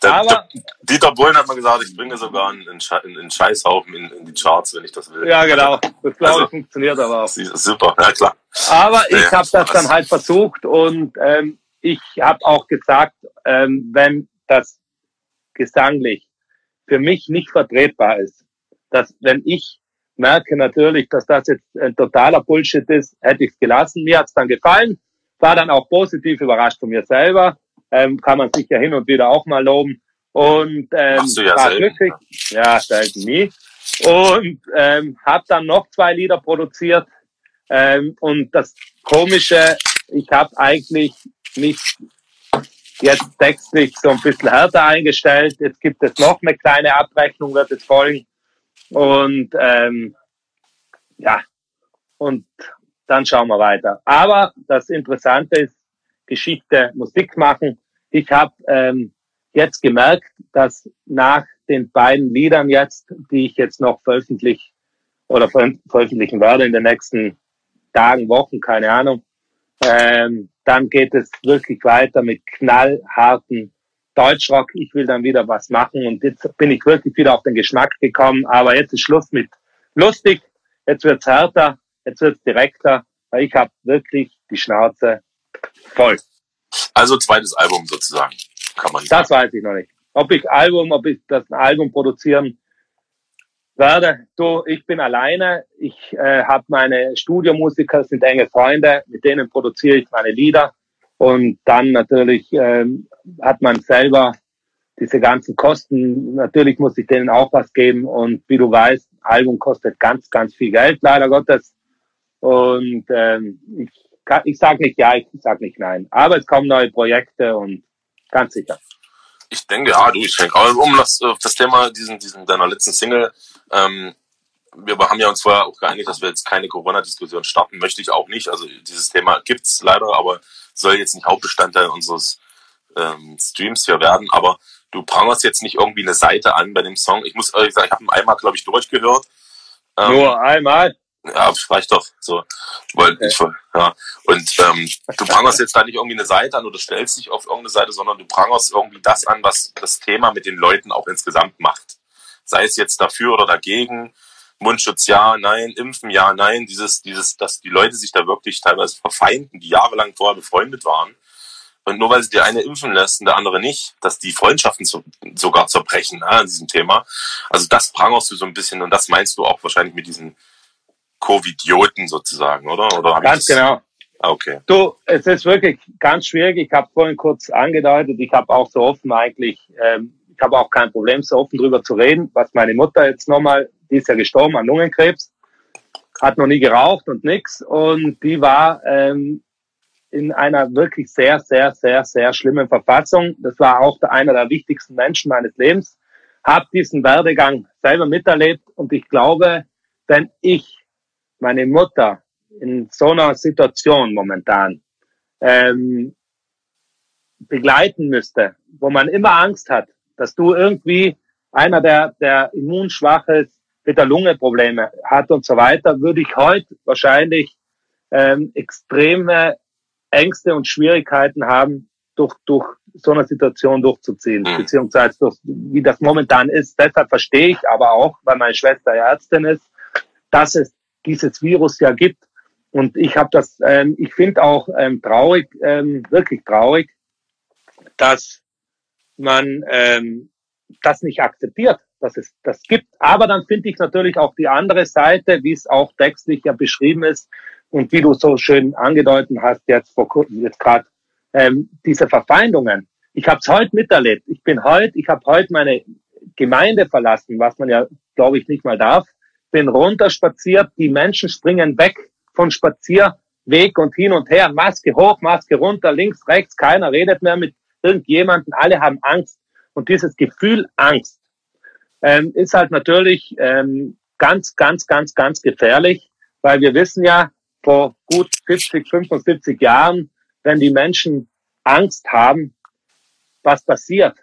Der, Aber- der, Dieter Bohlen hat mal gesagt, ich bringe sogar einen, einen Schei- einen Scheißhaufen in, in die Charts, wenn ich das will. Ja, genau. Das glaube ich Also- funktioniert aber auch. Super, ja klar. Aber ich Ja, habe das dann halt versucht und ähm, ich habe auch gesagt, ähm, wenn das gesanglich für mich nicht vertretbar ist, dass wenn ich merke natürlich, dass das jetzt ein totaler Bullshit ist, hätte ich es gelassen. Mir hat's dann gefallen, war dann auch positiv überrascht von mir selber. Ähm, kann man sich ja hin und wieder auch mal loben. Und ähm, Machst du ja war selten, glücklich. Ja, selten nie. Und ähm, habe dann noch zwei Lieder produziert. Ähm, und das Komische, ich habe eigentlich mich jetzt textlich so ein bisschen härter eingestellt. Jetzt gibt es noch eine kleine Abrechnung, wird es folgen. Und ähm, ja, und dann schauen wir weiter. Aber das Interessante ist, Geschichte, Musik machen. Ich habe ähm, jetzt gemerkt, dass nach den beiden Liedern jetzt, die ich jetzt noch veröffentlich oder ver veröffentlichen werde in den nächsten Tagen, Wochen, keine Ahnung, ähm, dann geht es wirklich weiter mit knallharten Deutschrock. Ich will dann wieder was machen und jetzt bin ich wirklich wieder auf den Geschmack gekommen. Aber jetzt ist Schluss mit lustig. Jetzt wird's härter, jetzt wird's direkter, weil ich habe wirklich die Schnauze voll. Also zweites Album sozusagen, kann man Das weiß ich noch nicht. Ob ich Album, ob ich das ein Album produzieren werde. Du, ich bin alleine. Ich äh, habe meine Studiomusiker, sind enge Freunde, mit denen produziere ich meine Lieder. Und dann natürlich ähm, hat man selber diese ganzen Kosten. Natürlich muss ich denen auch was geben. Und wie du weißt, Album kostet ganz, ganz viel Geld, leider Gottes. Und ähm, ich, ich sage nicht ja, ich sage nicht nein. Aber es kommen neue Projekte und ganz sicher. Ich denke, ja, du, ich denke, aber um das, auf das Thema diesen, diesen deiner letzten Single, ähm, wir haben ja uns vorher auch geeinigt, dass wir jetzt keine Corona-Diskussion starten, möchte ich auch nicht. Also dieses Thema gibt's leider, aber soll jetzt nicht Hauptbestandteil unseres ähm, Streams hier werden. Aber du prangerst jetzt nicht irgendwie eine Seite an bei dem Song. Ich muss ehrlich sagen, ich habe ihn einmal, glaube ich, durchgehört. Ähm, Nur einmal. Ja, reicht doch. So, weil Okay. ich, ja. Und ähm, du prangerst jetzt da nicht irgendwie eine Seite an oder stellst dich auf irgendeine Seite, sondern du prangerst irgendwie das an, was das Thema mit den Leuten auch insgesamt macht. Sei es jetzt dafür oder dagegen, Mundschutz ja, nein, Impfen ja, nein, dieses, dieses, dass die Leute sich da wirklich teilweise verfeinden, die jahrelang vorher befreundet waren. Und nur weil sie der eine impfen lässt und der andere nicht, dass die Freundschaften so, sogar zerbrechen ja, an diesem Thema. Also das prangerst du so ein bisschen und das meinst du auch wahrscheinlich mit diesen Covidioten sozusagen, oder? oder Ganz genau. Ah, okay. Du, es ist wirklich ganz schwierig. Ich habe vorhin kurz angedeutet, ich habe auch so offen eigentlich, ähm, ich habe auch kein Problem, so offen drüber zu reden, was meine Mutter jetzt nochmal, die ist ja gestorben an Lungenkrebs, hat noch nie geraucht und nix und die war ähm, in einer wirklich sehr, sehr, sehr, sehr schlimmen Verfassung. Das war auch einer der wichtigsten Menschen meines Lebens. Habe diesen Werdegang selber miterlebt und ich glaube, wenn ich meine Mutter in so einer Situation momentan ähm, begleiten müsste, wo man immer Angst hat, dass du irgendwie einer, der, der immunschwach ist, mit der Lunge Probleme hat und so weiter, würde ich heute wahrscheinlich ähm, extreme Ängste und Schwierigkeiten haben, durch, durch so eine Situation durchzuziehen, Mhm. beziehungsweise durch, wie das momentan ist. Deshalb verstehe ich aber auch, weil meine Schwester Ärztin ist, dass es dieses Virus ja gibt. Und ich habe das, ähm, ich finde auch ähm, traurig, ähm, wirklich traurig, dass man ähm, das nicht akzeptiert, dass es das gibt. Aber dann finde ich natürlich auch die andere Seite, wie es auch textlich ja beschrieben ist und wie du so schön angedeutet hast jetzt vor kurzem, jetzt gerade ähm, diese Verfeindungen. Ich habe es heute miterlebt. Ich bin heute, ich habe heute meine Gemeinde verlassen, was man ja, glaube ich, nicht mal darf. Bin runterspaziert, die Menschen springen weg von Spazierweg und hin und her, Maske hoch, Maske runter, links, rechts, keiner redet mehr mit irgendjemanden, alle haben Angst. Und dieses Gefühl Angst ähm, ist halt natürlich ähm, ganz, ganz, ganz, ganz gefährlich, weil wir wissen ja, vor gut 70, 75 Jahren, wenn die Menschen Angst haben, was passiert.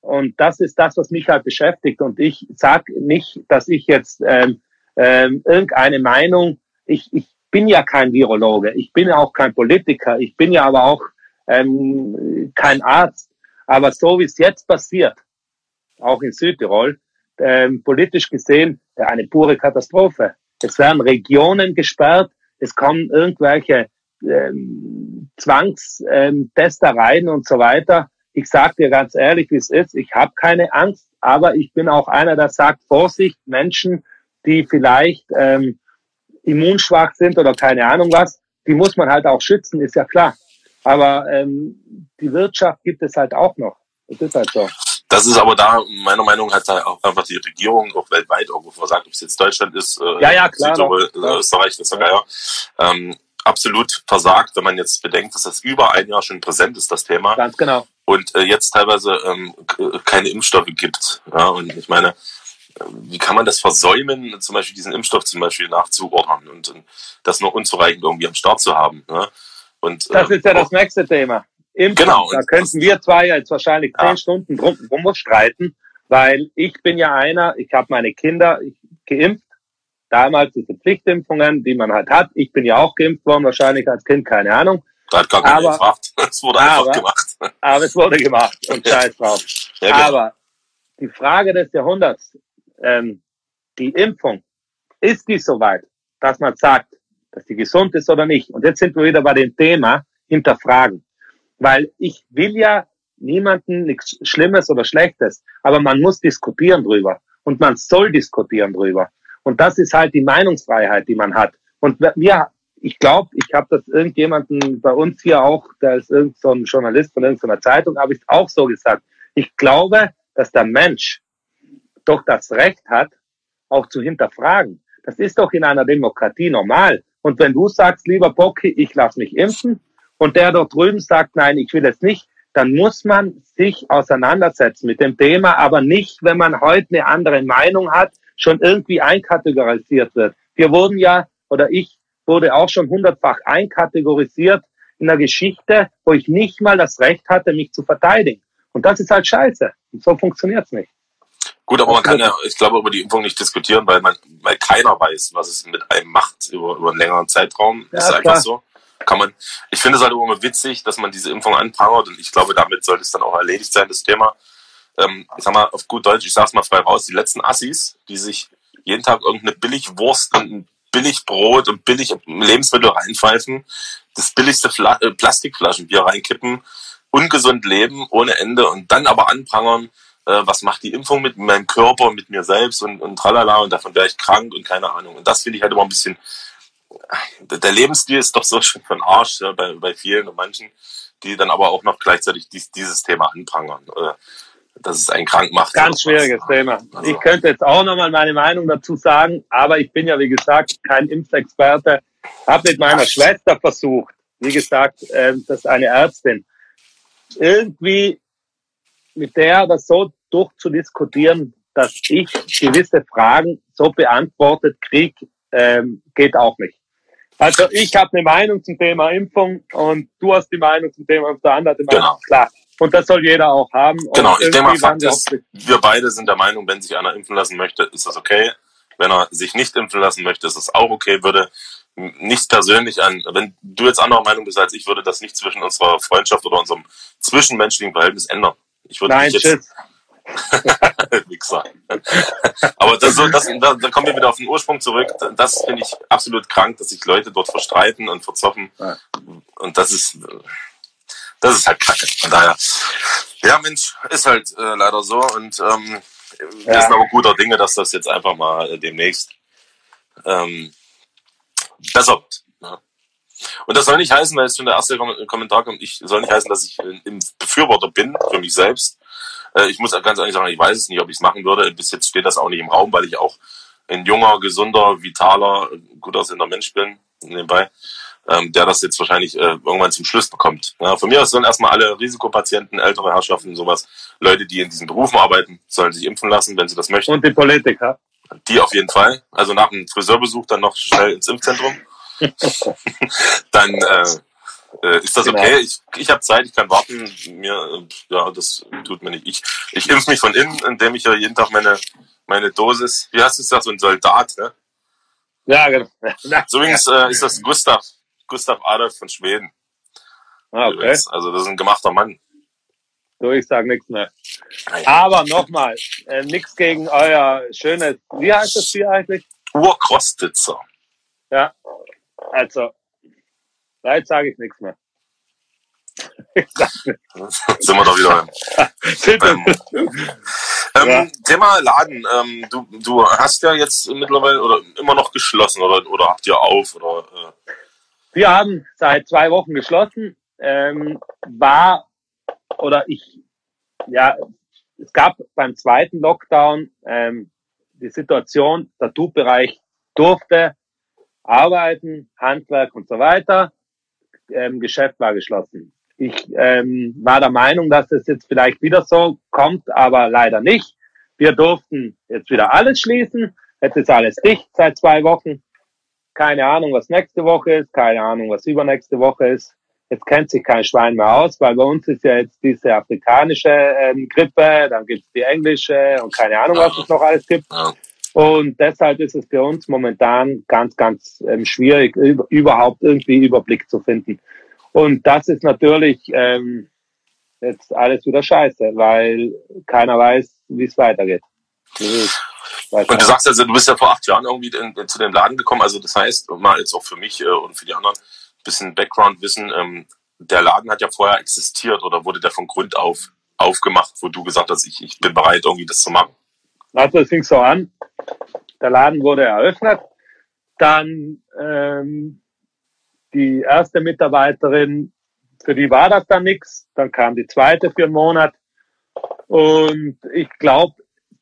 Und das ist das, was mich halt beschäftigt. Und ich sag nicht, dass ich jetzt ähm, ähm, irgendeine Meinung, ich, ich bin ja kein Virologe, ich bin ja auch kein Politiker, ich bin ja aber auch ähm, kein Arzt. Aber so wie es jetzt passiert, auch in Südtirol, ähm, politisch gesehen äh, eine pure Katastrophe. Es werden Regionen gesperrt, es kommen irgendwelche ähm, Zwangstestereien und so weiter. Ich sage dir ganz ehrlich, wie es ist. Ich habe keine Angst, aber ich bin auch einer, der sagt, Vorsicht, Menschen, die vielleicht ähm, immunschwach sind oder keine Ahnung was, die muss man halt auch schützen, ist ja klar. Aber ähm, die Wirtschaft gibt es halt auch noch. Das ist halt so. Das ist aber da, meiner Meinung nach, hat da auch einfach die Regierung auch weltweit irgendwo versagt, ob es jetzt Deutschland ist, äh, ja, ja, klar, Südtirol, äh, Österreich, das ist ja, ja. Ähm, absolut versagt, wenn man jetzt bedenkt, dass das über ein Jahr schon präsent ist, das Thema. Ganz genau. Und äh, jetzt teilweise ähm, keine Impfstoffe gibt. Ja, und ich meine, wie kann man das versäumen, zum Beispiel diesen Impfstoff zum Beispiel nachzuordnen und, und das noch unzureichend irgendwie am Start zu haben. Ne? Und, das ist ja das nächste Thema. Impfen. Genau. Da könnten wir zwei jetzt wahrscheinlich zehn ja. Stunden drum, drum streiten, weil ich bin ja einer, ich habe meine Kinder geimpft, damals diese Pflichtimpfungen, die man halt hat. Ich bin ja auch geimpft worden, wahrscheinlich als Kind, keine Ahnung. Da hat gar keiner aber, gefragt. Es wurde aber, einfach gemacht. Aber es wurde gemacht und scheiß drauf. Ja, genau. aber die Frage des Jahrhunderts, ähm, die Impfung, ist die soweit, dass man sagt, dass die gesund ist oder nicht? Und jetzt sind wir wieder bei dem Thema hinterfragen. Weil ich will ja niemanden nichts Schlimmes oder Schlechtes, aber man muss diskutieren drüber und man soll diskutieren drüber. Und das ist halt die Meinungsfreiheit, die man hat. Und wir, ich glaube, ich habe das irgendjemanden bei uns hier auch, der ist irgendein so Journalist von irgendeiner Zeitung, habe ich auch so gesagt. Ich glaube, dass der Mensch doch das Recht hat, auch zu hinterfragen. Das ist doch in einer Demokratie normal. Und wenn du sagst, lieber Bocki, ich lass mich impfen, und der dort drüben sagt, nein, ich will es nicht, dann muss man sich auseinandersetzen mit dem Thema, aber nicht, wenn man heute eine andere Meinung hat, schon irgendwie einkategorisiert wird. Wir wurden ja, oder ich wurde auch schon hundertfach einkategorisiert in der Geschichte, wo ich nicht mal das Recht hatte, mich zu verteidigen. Und das ist halt scheiße. Und so funktioniert's nicht. Gut, aber man kann ja, ich glaube, über die Impfung nicht diskutieren, weil man, weil keiner weiß, was es mit einem macht über, über einen längeren Zeitraum. Ja, ist einfach klar. so kann man, ich finde es halt immer witzig, dass man diese Impfung anprangert und ich glaube, damit sollte es dann auch erledigt sein, das Thema. Ähm, ich sag mal auf gut Deutsch, ich sag's mal frei raus, die letzten Assis, die sich jeden Tag irgendeine Billigwurst und ein Billigbrot und billig Lebensmittel reinpfeifen, das billigste Fla äh, Plastikflaschenbier reinkippen, ungesund leben ohne Ende und dann aber anprangern, äh, was macht die Impfung mit meinem Körper, mit mir selbst und, und tralala und davon wäre ich krank und keine Ahnung. Und das finde ich halt immer ein bisschen der Lebensstil ist doch so schon von Arsch ja, bei, bei vielen und manchen, die dann aber auch noch gleichzeitig dies, dieses Thema anprangern, äh, dass es einen krank macht. Ganz schwieriges was. Thema. Also. Ich könnte jetzt auch nochmal meine Meinung dazu sagen, aber ich bin ja, wie gesagt, kein Impfexperte. Habe mit meiner Schwester versucht, wie gesagt, äh, das ist eine Ärztin, irgendwie mit der das so durchzudiskutieren, dass ich gewisse Fragen so beantwortet kriege, ähm, geht auch nicht. Also ich habe eine Meinung zum Thema Impfung und du hast die Meinung zum Thema Impfung, der andere hat die Meinung. Genau. Klar. Und das soll jeder auch haben. Genau, und ich denke mal, Fakt ist, wir beide sind der Meinung, wenn sich einer impfen lassen möchte, ist das okay. Wenn er sich nicht impfen lassen möchte, ist das auch okay. Würde nichts persönlich an, wenn du jetzt anderer Meinung bist als ich, würde das nicht zwischen unserer Freundschaft oder unserem zwischenmenschlichen Verhältnis ändern. Ich würde Nein, jetzt. Wichser. Aber das, so, das, da, da kommen wir wieder auf den Ursprung zurück. Das finde ich absolut krank, dass sich Leute dort verstreiten und verzoffen. Und das ist, das ist halt kacke. Von daher, ja Mensch, ist halt äh, leider so. Und ähm, wir ja. sind aber guter Dinge, dass das jetzt einfach mal äh, demnächst ähm, besser wird. Und das soll nicht heißen, weil jetzt schon der erste Kommentar kommt, ich soll nicht heißen, dass ich ein Befürworter bin für mich selbst. Äh, ich muss ganz ehrlich sagen, ich weiß es nicht, ob ich es machen würde. Bis jetzt steht das auch nicht im Raum, weil ich auch ein junger, gesunder, vitaler, gut aussehender Mensch bin, nebenbei, ähm, der das jetzt wahrscheinlich äh, irgendwann zum Schluss bekommt. Von mir aus sollen erstmal alle Risikopatienten, ältere Herrschaften, sowas, Leute, die in diesen Berufen arbeiten, sollen sich impfen lassen, wenn sie das möchten. Und die Politiker. Die auf jeden Fall. Also nach dem Friseurbesuch dann noch schnell ins Impfzentrum. dann äh, äh, ist das genau. okay? Ich, ich habe Zeit, ich kann warten. Mir, ja, das tut mir nicht. Ich, ich impfe mich von innen, indem ich ja jeden Tag meine, meine Dosis, wie hast du gesagt, so ein Soldat, ne? Ja, genau. so übrigens äh, ist das Gustav, Gustav Adolf von Schweden. Ah, okay. Also das ist ein gemachter Mann. Du, ich sag nichts mehr. Aber nochmal, äh, nichts gegen euer schönes, wie heißt das Bier eigentlich? Urkostitzer. Ja, also, jetzt sage ich nichts mehr. Ich. Sind wir doch wieder beim ähm, Ja. Thema Laden. Ähm, du, du hast ja jetzt mittlerweile oder immer noch geschlossen oder, oder habt ihr auf oder äh, Wir haben seit zwei Wochen geschlossen. Ähm, war oder ich, ja, es gab beim zweiten Lockdown ähm, die Situation, der Tattoo-Bereich durfte arbeiten, Handwerk und so weiter. Ähm, Geschäft war geschlossen. Ich ähm, war der Meinung, dass es jetzt vielleicht wieder so kommt, aber leider nicht. Wir durften jetzt wieder alles schließen. Jetzt ist alles dicht seit zwei Wochen. Keine Ahnung, was nächste Woche ist, keine Ahnung, was übernächste Woche ist. Jetzt kennt sich kein Schwein mehr aus, weil bei uns ist ja jetzt diese afrikanische ähm, Grippe, dann gibt's die englische und keine Ahnung, was es noch alles gibt. Und deshalb ist es für uns momentan ganz, ganz ähm, schwierig, über, überhaupt irgendwie Überblick zu finden. Und das ist natürlich ähm, jetzt alles wieder scheiße, weil keiner weiß, wie es weitergeht. Und du sagst also, du bist ja vor acht Jahren irgendwie in, in, zu dem Laden gekommen. Also das heißt, mal jetzt auch für mich äh, und für die anderen ein bisschen Background-Wissen. Ähm, der Laden hat ja vorher existiert oder wurde der von Grund auf aufgemacht, wo du gesagt hast, ich, ich bin bereit, irgendwie das zu machen. Also es fing so an, der Laden wurde eröffnet, dann ähm, die erste Mitarbeiterin, für die war das dann nix, dann kam die zweite für einen Monat und ich glaube,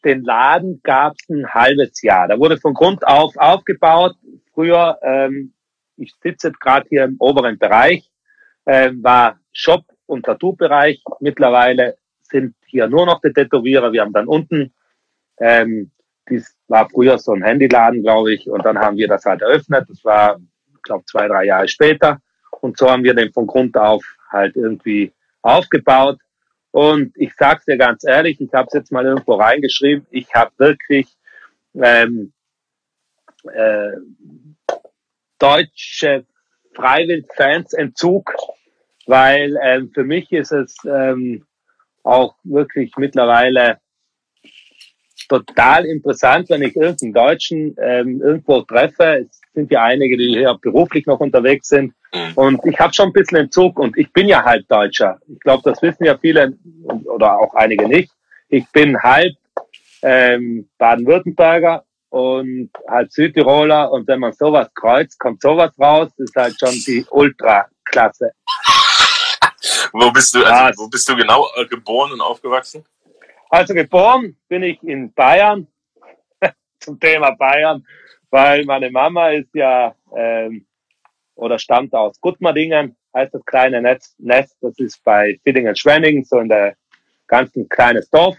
den Laden gab es ein halbes Jahr. Da wurde von Grund auf aufgebaut. Früher, ähm, ich sitze gerade hier im oberen Bereich, ähm, war Shop und Tattoo-Bereich. Mittlerweile sind hier nur noch die Tätowierer. Wir haben dann unten ähm, dies war früher so ein Handyladen, glaube ich, und dann haben wir das halt eröffnet. Das war, glaube, zwei, drei Jahre später. Und so haben wir den von Grund auf halt irgendwie aufgebaut. Und ich sag's dir ganz ehrlich, ich habe es jetzt mal irgendwo reingeschrieben, ich habe wirklich ähm, äh, deutsche Freiwild-Fans-Entzug, weil ähm, für mich ist es ähm, auch wirklich mittlerweile total interessant, wenn ich irgendeinen Deutschen ähm, irgendwo treffe. Es sind ja einige, die hier beruflich noch unterwegs sind. Mhm. Und ich habe schon ein bisschen Entzug und ich bin ja halb Deutscher. Ich glaube, das wissen ja viele oder auch einige nicht. Ich bin halb ähm, Baden-Württemberger und halb Südtiroler und wenn man sowas kreuzt, kommt sowas raus, ist halt schon die Ultraklasse. Wo bist du, also, wo bist du genau äh, geboren und aufgewachsen? Also geboren bin ich in Bayern, zum Thema Bayern, weil meine Mama ist ja ähm, oder stammt aus Gutmerdingen, heißt das kleine Netz, Nest, das ist bei Fiddingen-Schwenningen, so in der ganzen kleines Dorf.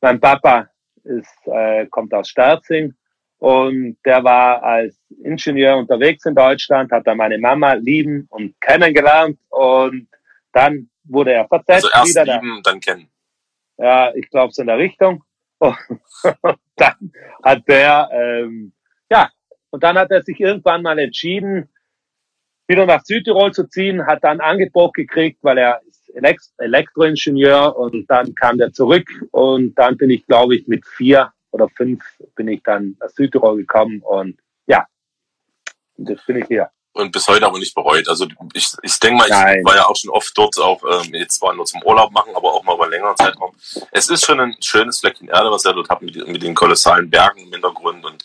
Mein Papa ist, äh, kommt aus Sterzing und der war als Ingenieur unterwegs in Deutschland, hat dann meine Mama lieben und kennengelernt und dann wurde er versetzt Also erst wieder da. lieben, dann kennen. Ja, ich glaube so in der Richtung. Und dann hat der, ähm, ja, und dann hat er sich irgendwann mal entschieden, wieder nach Südtirol zu ziehen, hat dann Angebot gekriegt, weil er ist Elekt Elektroingenieur und dann kam der zurück und dann bin ich, glaube ich, mit vier oder fünf bin ich dann nach Südtirol gekommen und ja, und jetzt bin ich hier. Und bis heute aber nicht bereut. Also ich, ich denke mal, ich Nein. war ja auch schon oft dort, auch ähm, jetzt zwar nur zum Urlaub machen, aber auch mal über längeren Zeitraum. Es ist schon ein schönes Fleckchen Erde, was er dort hat, mit, mit den kolossalen Bergen im Hintergrund und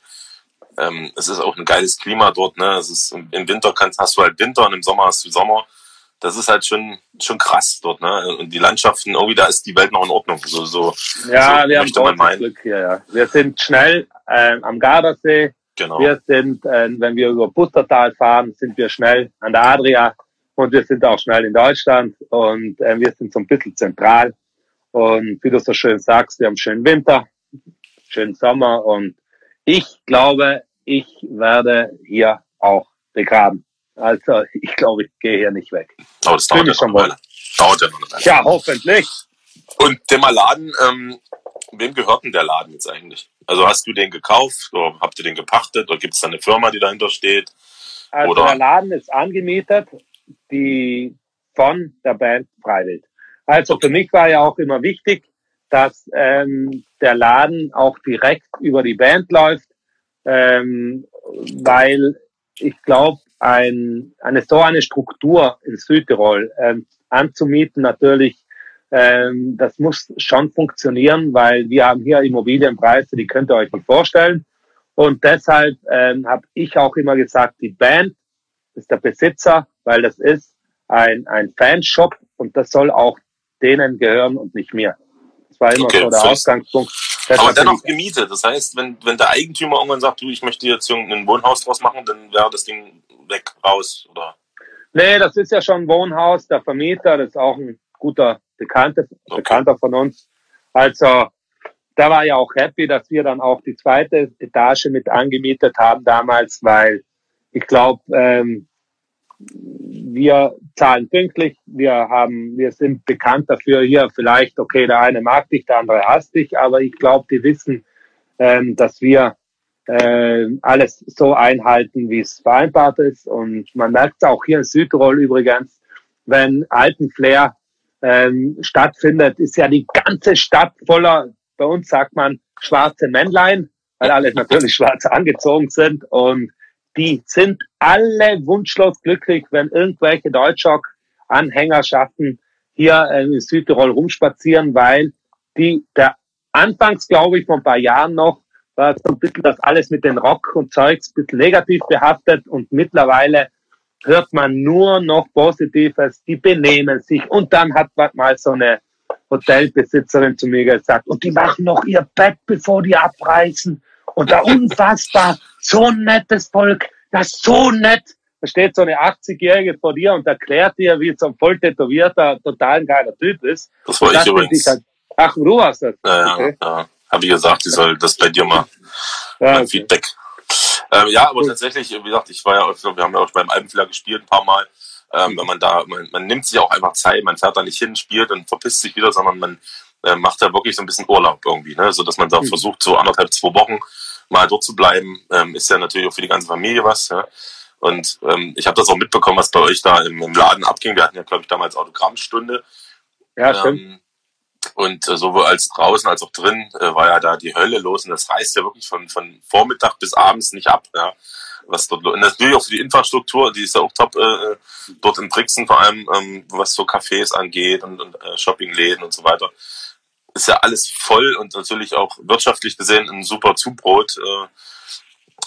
ähm, es ist auch ein geiles Klima dort. Ne? Es ist im, Winter kannst, hast du halt Winter und im Sommer hast du Sommer. Das ist halt schon schon krass dort. Ne? Und die Landschaften irgendwie, da ist die Welt noch in Ordnung. So so Ja, So wir haben. Glück hier, ja. Wir sind schnell ähm, am Gardasee, genau. Wir sind, äh, wenn wir über Pustertal fahren, sind wir schnell an der Adria und wir sind auch schnell in Deutschland und äh, wir sind so ein bisschen zentral. Und wie du so schön sagst, wir haben schönen Winter, schönen Sommer und ich glaube, ich werde hier auch begraben. Also ich glaube, ich gehe hier nicht weg. Aber das dauert ja schon eine Weile. Dauert ja noch eine Weile. Ja, hoffentlich. Und der Laden, ähm, wem gehört denn der Laden jetzt eigentlich? Also hast du den gekauft oder habt ihr den gepachtet oder gibt es da eine Firma, die dahinter steht? Also Oder- der Laden ist angemietet, die von der Band Freiwild. Also für mich war ja auch immer wichtig, dass ähm, der Laden auch direkt über die Band läuft, ähm, weil ich glaube, ein, eine so eine Struktur in Südtirol ähm, anzumieten natürlich, ähm, das muss schon funktionieren, weil wir haben hier Immobilienpreise, die könnt ihr euch nicht vorstellen. Und deshalb ähm, habe ich auch immer gesagt, die Band ist der Besitzer, weil das ist ein, ein Fanshop und das soll auch denen gehören und nicht mir. Das war immer Okay, so der ist- Ausgangspunkt. Aber Deshalb bin dennoch gemietet. Das heißt, wenn, wenn der Eigentümer irgendwann sagt, du, ich möchte jetzt irgendein Wohnhaus draus machen, dann wäre das Ding weg, raus, oder? Nee, das ist ja schon ein Wohnhaus, der Vermieter, das ist auch ein guter Bekannter, Bekannter von uns. Also, da war ja auch happy, dass wir dann auch die zweite Etage mit angemietet haben damals, weil ich glaube, ähm, wir zahlen pünktlich, wir haben, wir sind bekannt dafür hier vielleicht, okay, der eine mag dich, der andere hasst dich, aber ich glaube, die wissen, ähm, dass wir äh, alles so einhalten, wie es vereinbart ist. Und man merkt es auch hier in Südtirol übrigens, wenn Alpenflair ähm, stattfindet, ist ja die ganze Stadt voller, bei uns sagt man, schwarze Männlein, weil alle natürlich schwarz angezogen sind. Und die sind alle wunschlos glücklich, wenn irgendwelche Deutschrock-Anhängerschaften hier in Südtirol rumspazieren, weil die, der anfangs, glaube ich, vor ein paar Jahren noch, war so ein bisschen das alles mit den Rock und Zeugs ein bisschen negativ behaftet und mittlerweile hört man nur noch Positives, die benehmen sich und dann hat mal so eine Hotelbesitzerin zu mir gesagt und die machen noch ihr Bett, bevor die abreißen und da unfassbar, so ein nettes Volk, das so nett. Da steht so eine 80-Jährige vor dir und erklärt dir, wie so ein voll tätowierter, total ein geiler Typ ist. Das war Und ich übrigens. halt- ach, du warst das. Ja, ja, Okay. ja. Habe ich gesagt, ich soll das bei dir mal, Ja, okay. Feedback. Ähm, ja, aber tatsächlich, wie gesagt, ich war ja, auch- wir haben ja auch beim Alpenfiller gespielt ein paar Mal. Ähm, wenn man da, man, man nimmt sich auch einfach Zeit, man fährt da nicht hin, spielt und verpisst sich wieder, sondern man äh, macht da wirklich so ein bisschen Urlaub irgendwie, ne? so dass man da Mhm. versucht, so anderthalb, zwei Wochen mal dort zu bleiben. Ähm, ist ja natürlich auch für die ganze Familie was. Ja? Und ähm, ich habe das auch mitbekommen, was bei euch da im, im Laden abging. Wir hatten ja, glaube ich, damals Autogrammstunde. Ja, stimmt. Und äh, sowohl als draußen als auch drin äh, war ja da die Hölle los. Und das reißt ja wirklich von, von Vormittag bis abends nicht ab. Ja. Was dort und natürlich auch für die Infrastruktur, die ist ja auch top äh, dort in Brixen, vor allem ähm, was so Cafés angeht und, und äh, Shoppingläden und so weiter. Ist ja alles voll und natürlich auch wirtschaftlich gesehen ein super Zubrot. Äh,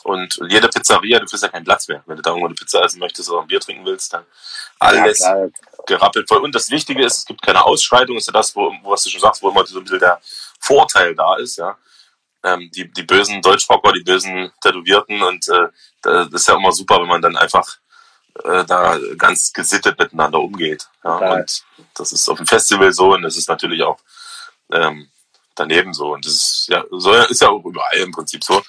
und jede Pizzeria, du kriegst ja keinen Platz mehr. Wenn du da irgendwo eine Pizza essen möchtest oder ein Bier trinken willst, dann alles Ja, gerappelt voll. Und das Wichtige ist, es gibt keine Ausschreitung, ist ja das, wo, was du schon sagst, wo immer so ein bisschen der Vorteil da ist, ja. Ähm, die, die bösen Deutschrocker, die bösen Tätowierten und äh, das ist ja immer super, wenn man dann einfach äh, da ganz gesittet miteinander umgeht. Ja. Und das ist auf dem Festival so und das ist natürlich auch ähm, daneben so. Und das ist ja, so ist ja auch überall im Prinzip so.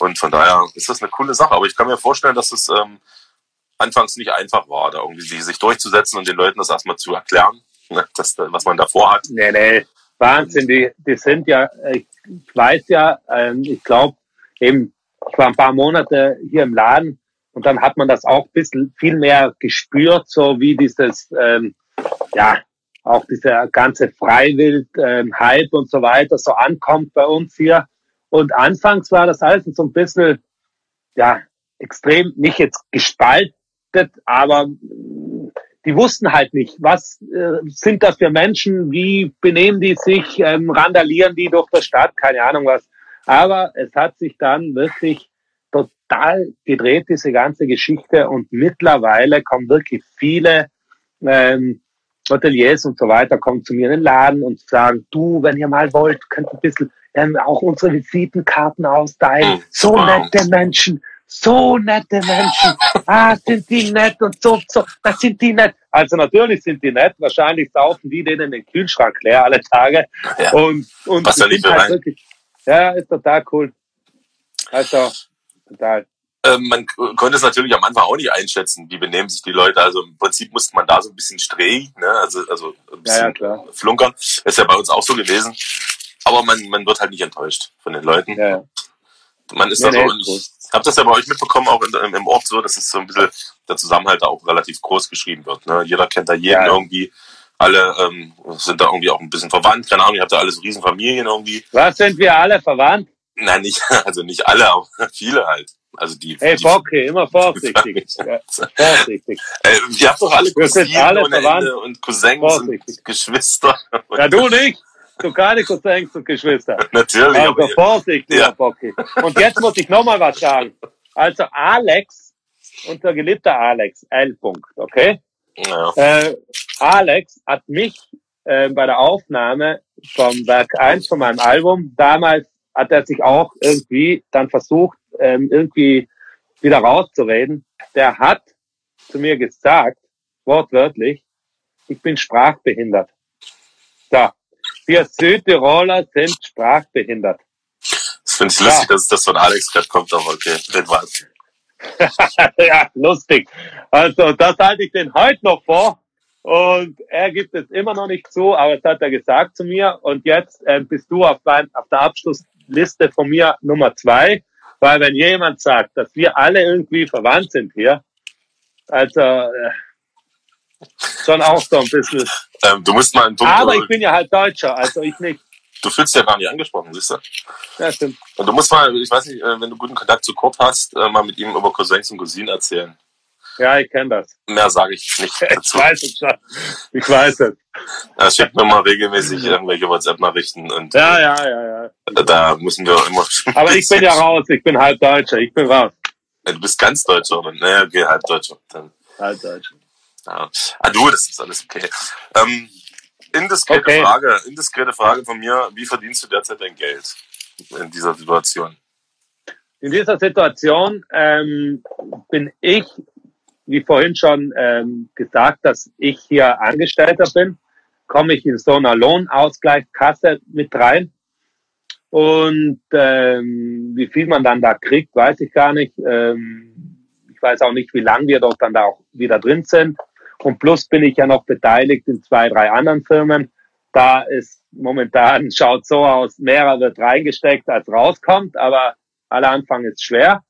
Und von daher ist das eine coole Sache. Aber ich kann mir vorstellen, dass es ähm, anfangs nicht einfach war, da irgendwie sich- durchzusetzen und den Leuten das erstmal zu erklären, ne, dass, da- was man davor hat. Nee, nee, Wahnsinn. Die, die sind ja, äh, ich ich weiß ja, ähm, ich glaube, eben, ich war ein paar Monate hier im Laden und dann hat man das auch ein bisschen viel mehr gespürt, so wie dieses, ähm, ja, auch dieser ganze Freiwild-Hype und so weiter so ankommt bei uns hier. Und anfangs war das alles so ein bisschen, ja, extrem, nicht jetzt gespaltet, aber die wussten halt nicht, was äh, sind das für Menschen, wie benehmen die sich, ähm, randalieren die durch die Stadt, keine Ahnung was. Aber es hat sich dann wirklich total gedreht, diese ganze Geschichte. Und mittlerweile kommen wirklich viele ähm, Hoteliers und so weiter, kommen zu mir in den Laden und sagen, du, wenn ihr mal wollt, könnt ein bisschen ähm, auch unsere Visitenkarten austeilen. Hm, So nette Menschen, so nette Menschen. Ah, sind die nett und so, so, das sind die nett. Also natürlich sind die nett. Wahrscheinlich saufen die denen den Kühlschrank leer alle Tage. Ja. Und, und Passt ja nicht halt wirklich, ja, ist total cool. Also, total. Ähm, man konnte es natürlich am Anfang auch nicht einschätzen, wie benehmen sich die Leute. Also im Prinzip musste man da so ein bisschen streng, ne? also, also ein Ja, bisschen ja, klar. flunkern. Ist ja bei uns auch so gewesen. Aber man, man wird halt nicht enttäuscht von den Leuten. Ja, ja. Man ist Nee, da so, nee, ich habe das ja bei euch mitbekommen, auch in, im Ort so, dass es so ein bisschen der Zusammenhalt da auch relativ groß geschrieben wird. Ne? Jeder kennt da jeden Ja. irgendwie. alle ähm, sind da irgendwie auch ein bisschen verwandt. Keine Ahnung, ihr habt da alles Riesenfamilien irgendwie. Was sind wir alle verwandt? Nein, nicht, also nicht alle, aber viele halt. Also die. Hey, die, Bocke, immer vorsichtig. vorsichtig. Äh, ihr habt doch alle Cousinen alle. Ende und Cousins Vorsichtig. und Geschwister. Ja, du nicht. Du keine Cousins und Geschwister. Natürlich, Also aber ihr, Vorsicht, lieber Ja. Bocki. Und jetzt muss ich nochmal was sagen. Also Alex, unser geliebter Alex, L. -Punkt, okay? ja. Äh, Alex hat mich äh, bei der Aufnahme vom Werk 1 von meinem Album, damals hat er sich auch irgendwie dann versucht, ähm, irgendwie wieder rauszureden. Der hat zu mir gesagt, wortwörtlich, ich bin sprachbehindert. So, wir Südtiroler sind sprachbehindert. Das finde ich Ja. lustig, dass das von Alex gerade kommt, aber okay, red was. ja, lustig. Also das halte ich den heute noch vor. Und er gibt es immer noch nicht zu, aber das hat er gesagt zu mir. Und jetzt äh, bist du auf, mein, auf der Abschlussliste von mir Nummer zwei. Weil wenn jemand sagt, dass wir alle irgendwie verwandt sind hier, also äh, schon auch so ein bisschen. Ähm, du musst mal Punkt, Aber ich bin ja halt Deutscher, also ich nicht. du fühlst dich ja gar nicht angesprochen, siehst du? Ja, stimmt. Und du musst mal, ich weiß nicht, äh, wenn du guten Kontakt zu Kurt hast, äh, mal mit ihm über Cousins und Cousinen erzählen. Ja, ich kenne das. Mehr sage ich nicht Ich dazu. weiß es schon. Ich weiß es. Er schickt mir mal regelmäßig irgendwelche WhatsApp-Nachrichten und Ja, ja, ja, ja. äh, da müssen wir immer. Aber ich bin ja raus, ich bin halb Deutscher, ich bin raus. Du bist ganz Deutscher, oder? Naja, okay, halb Deutscher. Dann, Halb Deutscher. ja. Ah, du, das ist alles okay. Ähm, indiskrete Okay. Frage, indiskrete Frage von mir. Wie verdienst du derzeit dein Geld in dieser Situation? In dieser Situation ähm, bin ich, wie vorhin schon ähm, gesagt, dass ich hier Angestellter bin, komme ich in so einer Lohnausgleichskasse mit rein. Und ähm, wie viel man dann da kriegt, weiß ich gar nicht. Ähm, ich weiß auch nicht, wie lange wir dort dann da auch wieder drin sind. Und plus bin ich ja noch beteiligt in zwei, drei anderen Firmen. Da ist momentan, schaut so aus, mehrer wird reingesteckt, als rauskommt, aber aller Anfang ist schwer.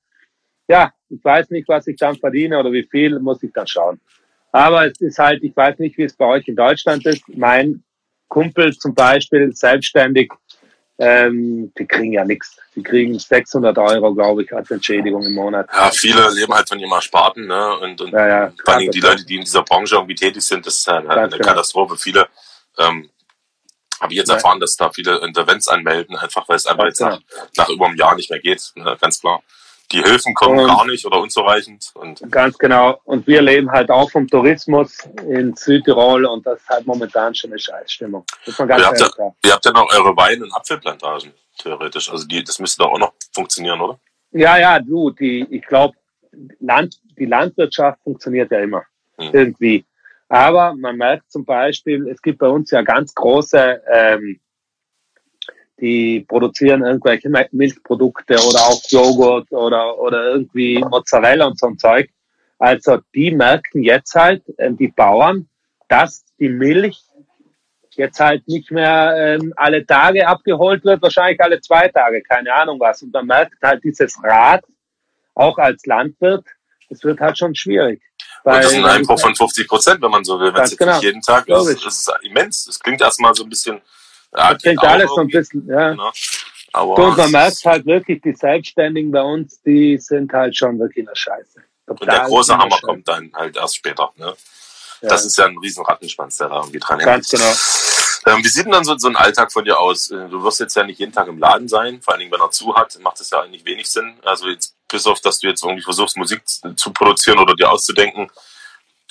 Ja, ich weiß nicht, was ich dann verdiene oder wie viel, muss ich dann schauen. Aber es ist halt, ich weiß nicht, wie es bei euch in Deutschland ist. Mein Kumpel zum Beispiel, selbstständig, ähm, die kriegen ja nichts. Die kriegen 600 Euro, glaube ich, als Entschädigung im Monat. Ja, viele leben halt von ihrem Ersparten, ne? Und, und Ja, ja, vor allen Dingen die Leute, die in dieser Branche irgendwie tätig sind, das ist halt eine genau. Katastrophe. Viele ähm, habe ich jetzt erfahren, dass da viele Insolvenz anmelden, einfach weil es einfach jetzt nach, nach über einem Jahr nicht mehr geht, ne? ganz klar. Die Hilfen kommen Und- gar nicht oder unzureichend und Ganz genau. Und wir leben halt auch vom Tourismus in Südtirol und das ist halt momentan schon eine Scheißstimmung. Muss man ganz Ihr habt ehrlich sagen. ihr habt ja noch eure Wein- und Apfelplantagen, theoretisch. Also die, das müsste doch auch noch funktionieren, oder? Ja, ja, du, die, ich glaube, Land, die Landwirtschaft funktioniert ja immer Hm. irgendwie. Aber man merkt zum Beispiel, es gibt bei uns ja ganz große, ähm, die produzieren irgendwelche Mi- Milchprodukte oder auch Joghurt oder, oder irgendwie Mozzarella und so ein Zeug. Also die merken jetzt halt, ähm, die Bauern, dass die Milch jetzt halt nicht mehr ähm, alle Tage abgeholt wird, wahrscheinlich alle zwei Tage, keine Ahnung was. Und man merkt halt dieses Rad, auch als Landwirt, es wird halt schon schwierig. Und das ist ein Weil- Einbruch von 50 Prozent, wenn man so will. Wenn es jetzt genau. nicht jeden Tag ist, das ist immens. Das klingt erstmal so ein bisschen. Ja, Das klingt geht auch alles so ein bisschen, ja. ne? Aber Du, und man merkt halt wirklich, die Selbstständigen bei uns, die sind halt schon wirklich in der Scheiße. und der große Hammer Scheiße. kommt dann halt erst später. Ne? Ja, Das ist ja ein riesen Rattenschwanz, der da irgendwie dran hängt. ganz genau. Ähm, wie sieht denn dann so, so ein Alltag von dir aus? Äh, Du wirst jetzt ja nicht jeden Tag im Laden sein, vor allen Dingen, wenn er zu hat, macht es ja eigentlich wenig Sinn. Also jetzt, bis auf, dass du jetzt irgendwie versuchst, Musik zu produzieren oder dir auszudenken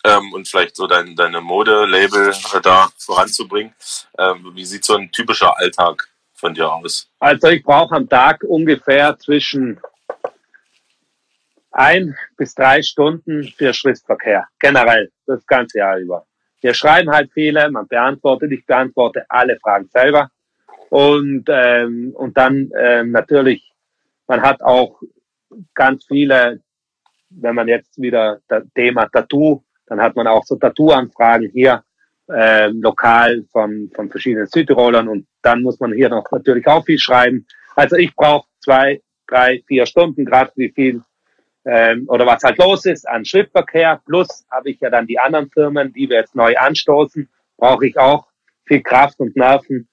ähm, und vielleicht so dein, deine Mode-Label äh, da voranzubringen. Ähm, wie sieht so ein typischer Alltag von dir aus? Also ich brauche am Tag ungefähr zwischen ein bis drei Stunden für Schriftverkehr. Generell, das ganze Jahr über. Wir schreiben halt viele, man beantwortet, ich beantworte alle Fragen selber. Und, ähm, und dann ähm, natürlich, man hat auch ganz viele, wenn man jetzt wieder das Thema Tattoo, dann hat man auch so Tattoo-Anfragen hier ähm, lokal von, von verschiedenen Südtirolern und dann muss man hier noch natürlich auch viel schreiben. Also ich brauche zwei, drei, vier Stunden, gerade wie viel ähm, oder was halt los ist an Schriftverkehr. Plus habe ich ja dann die anderen Firmen, die wir jetzt neu anstoßen brauche ich auch viel Kraft und Nerven.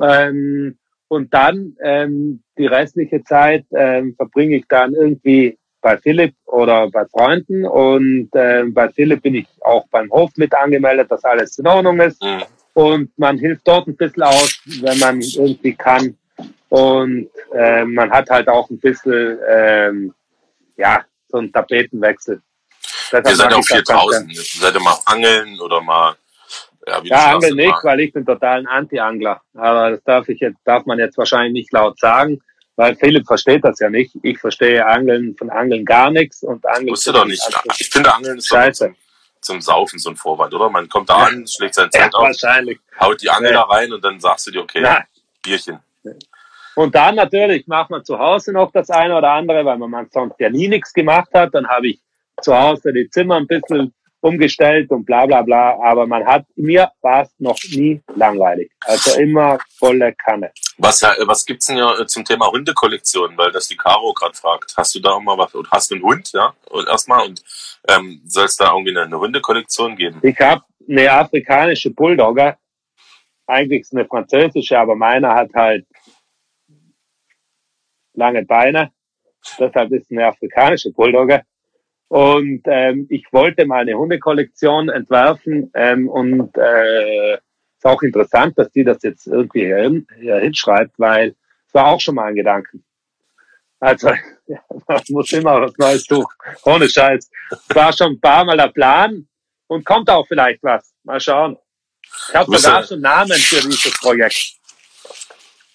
Ähm, und dann ähm, die restliche Zeit ähm, verbringe ich dann irgendwie bei Philipp oder bei Freunden. Und äh, bei Philipp bin ich auch beim Hof mit angemeldet, dass alles in Ordnung ist. Mhm. Und man hilft dort ein bisschen aus, wenn man irgendwie kann. Und äh, man hat halt auch ein bisschen, ähm, ja, so einen Tapetenwechsel. Deshalb Ihr seid auch viel draußen. Seid ihr mal angeln oder mal ja, ja Angeln nicht, weil ich bin total ein Anti-Angler. Aber das darf ich jetzt, darf man jetzt wahrscheinlich nicht laut sagen, weil Philipp versteht das ja nicht. Ich verstehe Angeln von Angeln gar nichts und Angeln. Wusste doch nicht. Ich finde Angeln ist Scheiße. Zum, zum Saufen so ein Vorwand, oder? Man kommt da an, schlägt sein Zelt ja, auf, wahrscheinlich. haut die Angel ja. da rein und dann sagst du dir, okay, Na. Bierchen. Und dann natürlich macht man zu Hause noch das eine oder andere, weil man sonst ja nie nichts gemacht hat. Dann habe ich zu Hause die Zimmer ein bisschen umgestellt und bla bla bla. Aber man hat, mir war es noch nie langweilig. Also immer volle Kanne. Was, was gibt's denn ja zum Thema Hundekollektion? Weil das die Caro gerade fragt. Hast du da auch mal was? Und hast du einen Hund, ja? Und erstmal und ähm, soll es da irgendwie eine, eine Hundekollektion geben? Ich habe eine afrikanische Bulldogger. Eigentlich ist eine französische, aber meiner hat halt lange Beine. Deshalb ist eine afrikanische Bulldogger. Und ähm, ich wollte mal eine Hundekollektion entwerfen ähm, und äh, ist auch interessant, dass die das jetzt irgendwie hier, hier hinschreibt, weil es war auch schon mal ein Gedanken. Also ja, man muss immer was Neues tun, ohne Scheiß. Es war schon ein paar Mal der Plan und kommt auch vielleicht was. Mal schauen. Ich habe sogar schon Namen für dieses Projekt.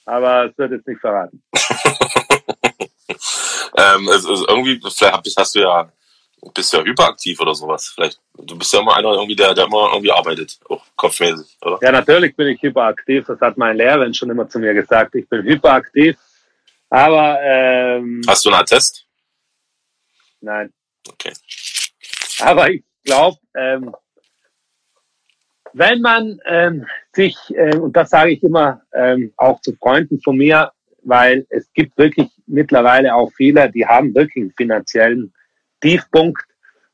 Aber es wird jetzt nicht verraten. ähm, also, irgendwie, vielleicht hast du ja bist ja hyperaktiv oder sowas. Vielleicht, du bist ja immer einer irgendwie, der, der immer irgendwie arbeitet, auch kopfmäßig, oder? Ja, natürlich bin ich hyperaktiv. Das hat mein Lehrerin schon immer zu mir gesagt. Ich bin hyperaktiv. Aber ähm, hast du einen Attest? Nein. Okay. Aber ich glaube, ähm, wenn man ähm, sich, äh, und das sage ich immer ähm, auch zu Freunden von mir, weil es gibt wirklich mittlerweile auch viele, die haben wirklich einen finanziellen Tiefpunkt.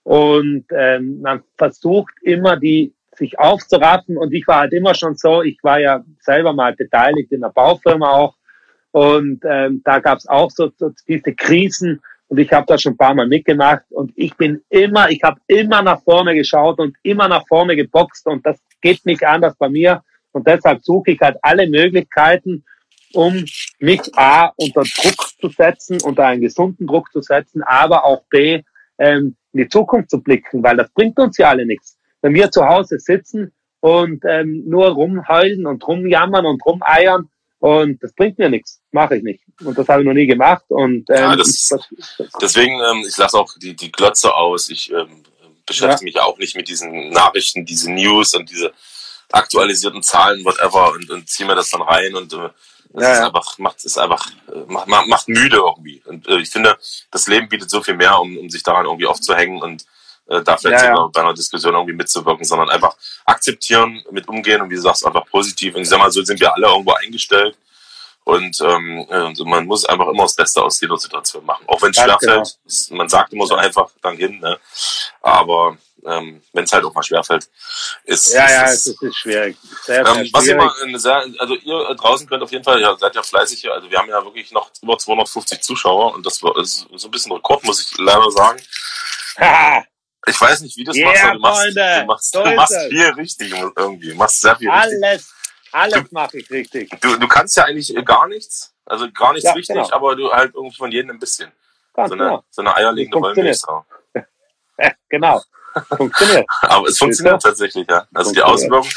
Und ähm, man versucht immer, die sich aufzuraffen. Und ich war halt immer schon so, ich war ja selber mal beteiligt in der Baufirma auch. Und ähm, da es auch so, so diese Krisen. Und ich habe da schon ein paar Mal mitgemacht. Und ich bin immer, ich habe immer nach vorne geschaut und immer nach vorne geboxt. Und das geht nicht anders bei mir. Und deshalb suche ich halt alle Möglichkeiten, um mich A unter Druck zu setzen, unter einen gesunden Druck zu setzen, aber auch B ähm, in die Zukunft zu blicken, weil das bringt uns ja alle nichts. Wenn wir zu Hause sitzen und ähm, nur rumheulen und rumjammern und rumeiern, und das bringt mir nichts, mache ich nicht. Und das habe ich noch nie gemacht. Und ähm, ja, das, das, deswegen, ähm, ich lasse auch die, die Glotze aus. Ich ähm, beschäftige ja. mich auch nicht mit diesen Nachrichten, diese News und diese aktualisierten Zahlen, whatever, und, und ziehe mir das dann rein und äh, das ja, einfach, macht, ist einfach, äh, macht, macht müde irgendwie. Und äh, ich finde, das Leben bietet so viel mehr, um, um sich daran irgendwie aufzuhängen und äh, da vielleicht ja, ja. bei einer Diskussion irgendwie mitzuwirken, sondern einfach akzeptieren, mit umgehen und wie du sagst, einfach positiv. Und ich sag mal, so sind wir alle irgendwo eingestellt. Und, ähm, und man muss einfach immer das Beste aus jeder Situation machen. Auch wenn es schwerfällt. Genau. Man sagt immer so einfach dann hin, ne? Aber ähm, wenn es halt auch mal schwerfällt, ist Ja, ist, ja, es ist schwierig. Sehr, ähm, was schwierig. immer sehr, also ihr draußen könnt auf jeden Fall, ja, seid ja fleißig hier. Also wir haben ja wirklich noch über 250 Zuschauer und das ist so ein bisschen Rekord, muss ich leider sagen. Ich weiß nicht, wie das yeah, machst, aber du machst, du machst, du machst viel richtig irgendwie. Du machst sehr viel alles, richtig. Alles mache ich richtig. Du, du kannst ja eigentlich gar nichts, also gar nichts ja, richtig, genau. aber du halt irgendwie von jedem ein bisschen. Ganz so, eine, genau. so eine eierlegende Wollmilchsau. genau. Funktioniert. aber es funktioniert tatsächlich, ja. Also die Außenwirkung,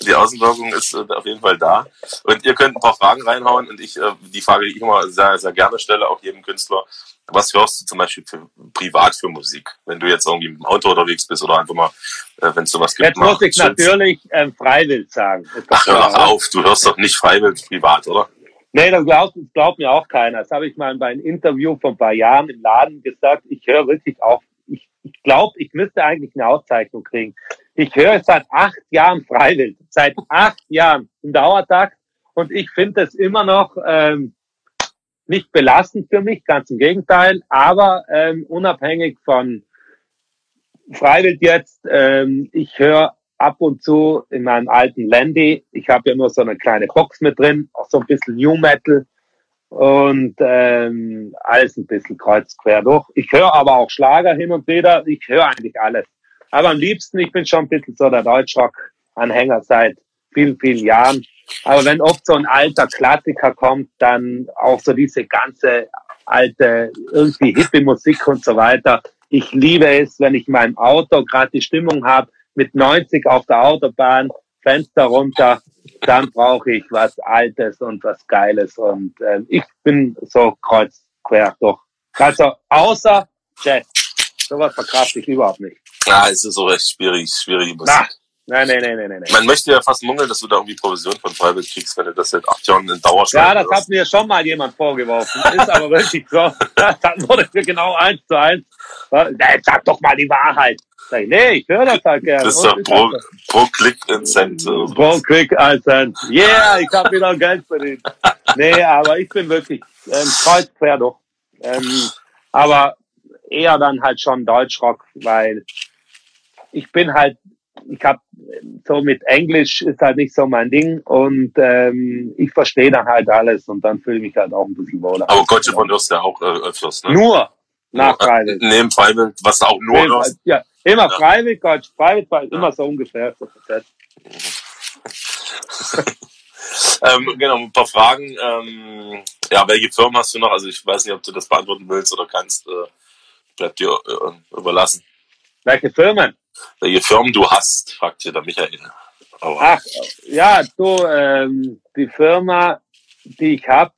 die Außenwirkung ist äh, auf jeden Fall da. Und ihr könnt ein paar Fragen reinhauen und ich, äh, die Frage, die ich immer sehr, sehr gerne stelle, auch jedem Künstler, was hörst du zum Beispiel für, privat für Musik? Wenn du jetzt irgendwie im Auto unterwegs bist oder einfach mal, äh, wenn es sowas gibt. Jetzt muss ich natürlich ähm, freiwillig sagen. Ach, hör doch auf, du hörst doch nicht freiwillig privat, oder? Nee, das glaubt, das glaubt mir auch keiner. Das habe ich mal bei einem Interview vor ein paar Jahren im Laden gesagt. Ich höre wirklich auch, ich, glaube, ich müsste eigentlich eine Auszeichnung kriegen. Ich höre seit acht Jahren freiwillig, seit acht Jahren im Dauertakt und ich finde es immer noch ähm, nicht belastend für mich, ganz im Gegenteil, aber ähm, unabhängig von Freiwild jetzt, ähm, ich höre ab und zu in meinem alten Landy. Ich habe ja nur so eine kleine Box mit drin, auch so ein bisschen New Metal und ähm, alles ein bisschen kreuz quer durch. Ich höre aber auch Schlager hin und wieder. Ich höre eigentlich alles. Aber am liebsten, ich bin schon ein bisschen so der Deutschrock-Anhänger seit vielen, vielen Jahren. Aber wenn oft so ein alter Klassiker kommt, dann auch so diese ganze alte, irgendwie hippe Musik und so weiter. Ich liebe es, wenn ich in meinem Auto gerade die Stimmung habe, mit 90 auf der Autobahn, Fenster runter, dann brauche ich was Altes und was Geiles. Und äh, ich bin so kreuz quer durch. Also außer Jazz. Sowas verkraft ich überhaupt nicht. Ja, es ist so recht schwierig, schwierige Musik. Nein, nein, nein, nein, nein. Man möchte ja fast munkeln, dass du da irgendwie Provision von Freiwild kriegst, wenn du das seit acht Jahren in Dauerschleife Ja, das hat mir schon mal jemand vorgeworfen. Ist aber wirklich so. Dann wurde mir genau eins zu eins. Na, Sag doch mal die Wahrheit. Sag ich, nee, ich höre das halt gerne. Das ist doch pro, pro Klick ein Cent. Pro. Quick als Cent. Yeah, ich habe wieder Geld verdient. Nee, aber ich bin wirklich ähm, kreuz quer durch. Ähm, aber eher dann halt schon Deutschrock, weil ich bin halt, ich habe so mit Englisch ist halt nicht so mein Ding und ähm, ich verstehe dann halt alles und dann fühle ich mich halt auch ein bisschen wohler. Aber Gotcha von hörst du ja auch äh, öfters, ne? Nur nach Freiwild. Neben Freiwild, was du auch nur hörst. Ja, immer Ja. Freiwild, Gott, Freiwild war immer so ungefähr. So. Ähm, genau, ein paar Fragen. Ähm, ja, welche Firmen hast du noch? Also ich weiß nicht, ob du das beantworten willst oder kannst. Äh, bleibt dir äh, überlassen. Welche Firmen? Welche Firmen du hast, fragt hier der Michael. Aber Ach, ja, du, ähm, die Firma, die ich habe,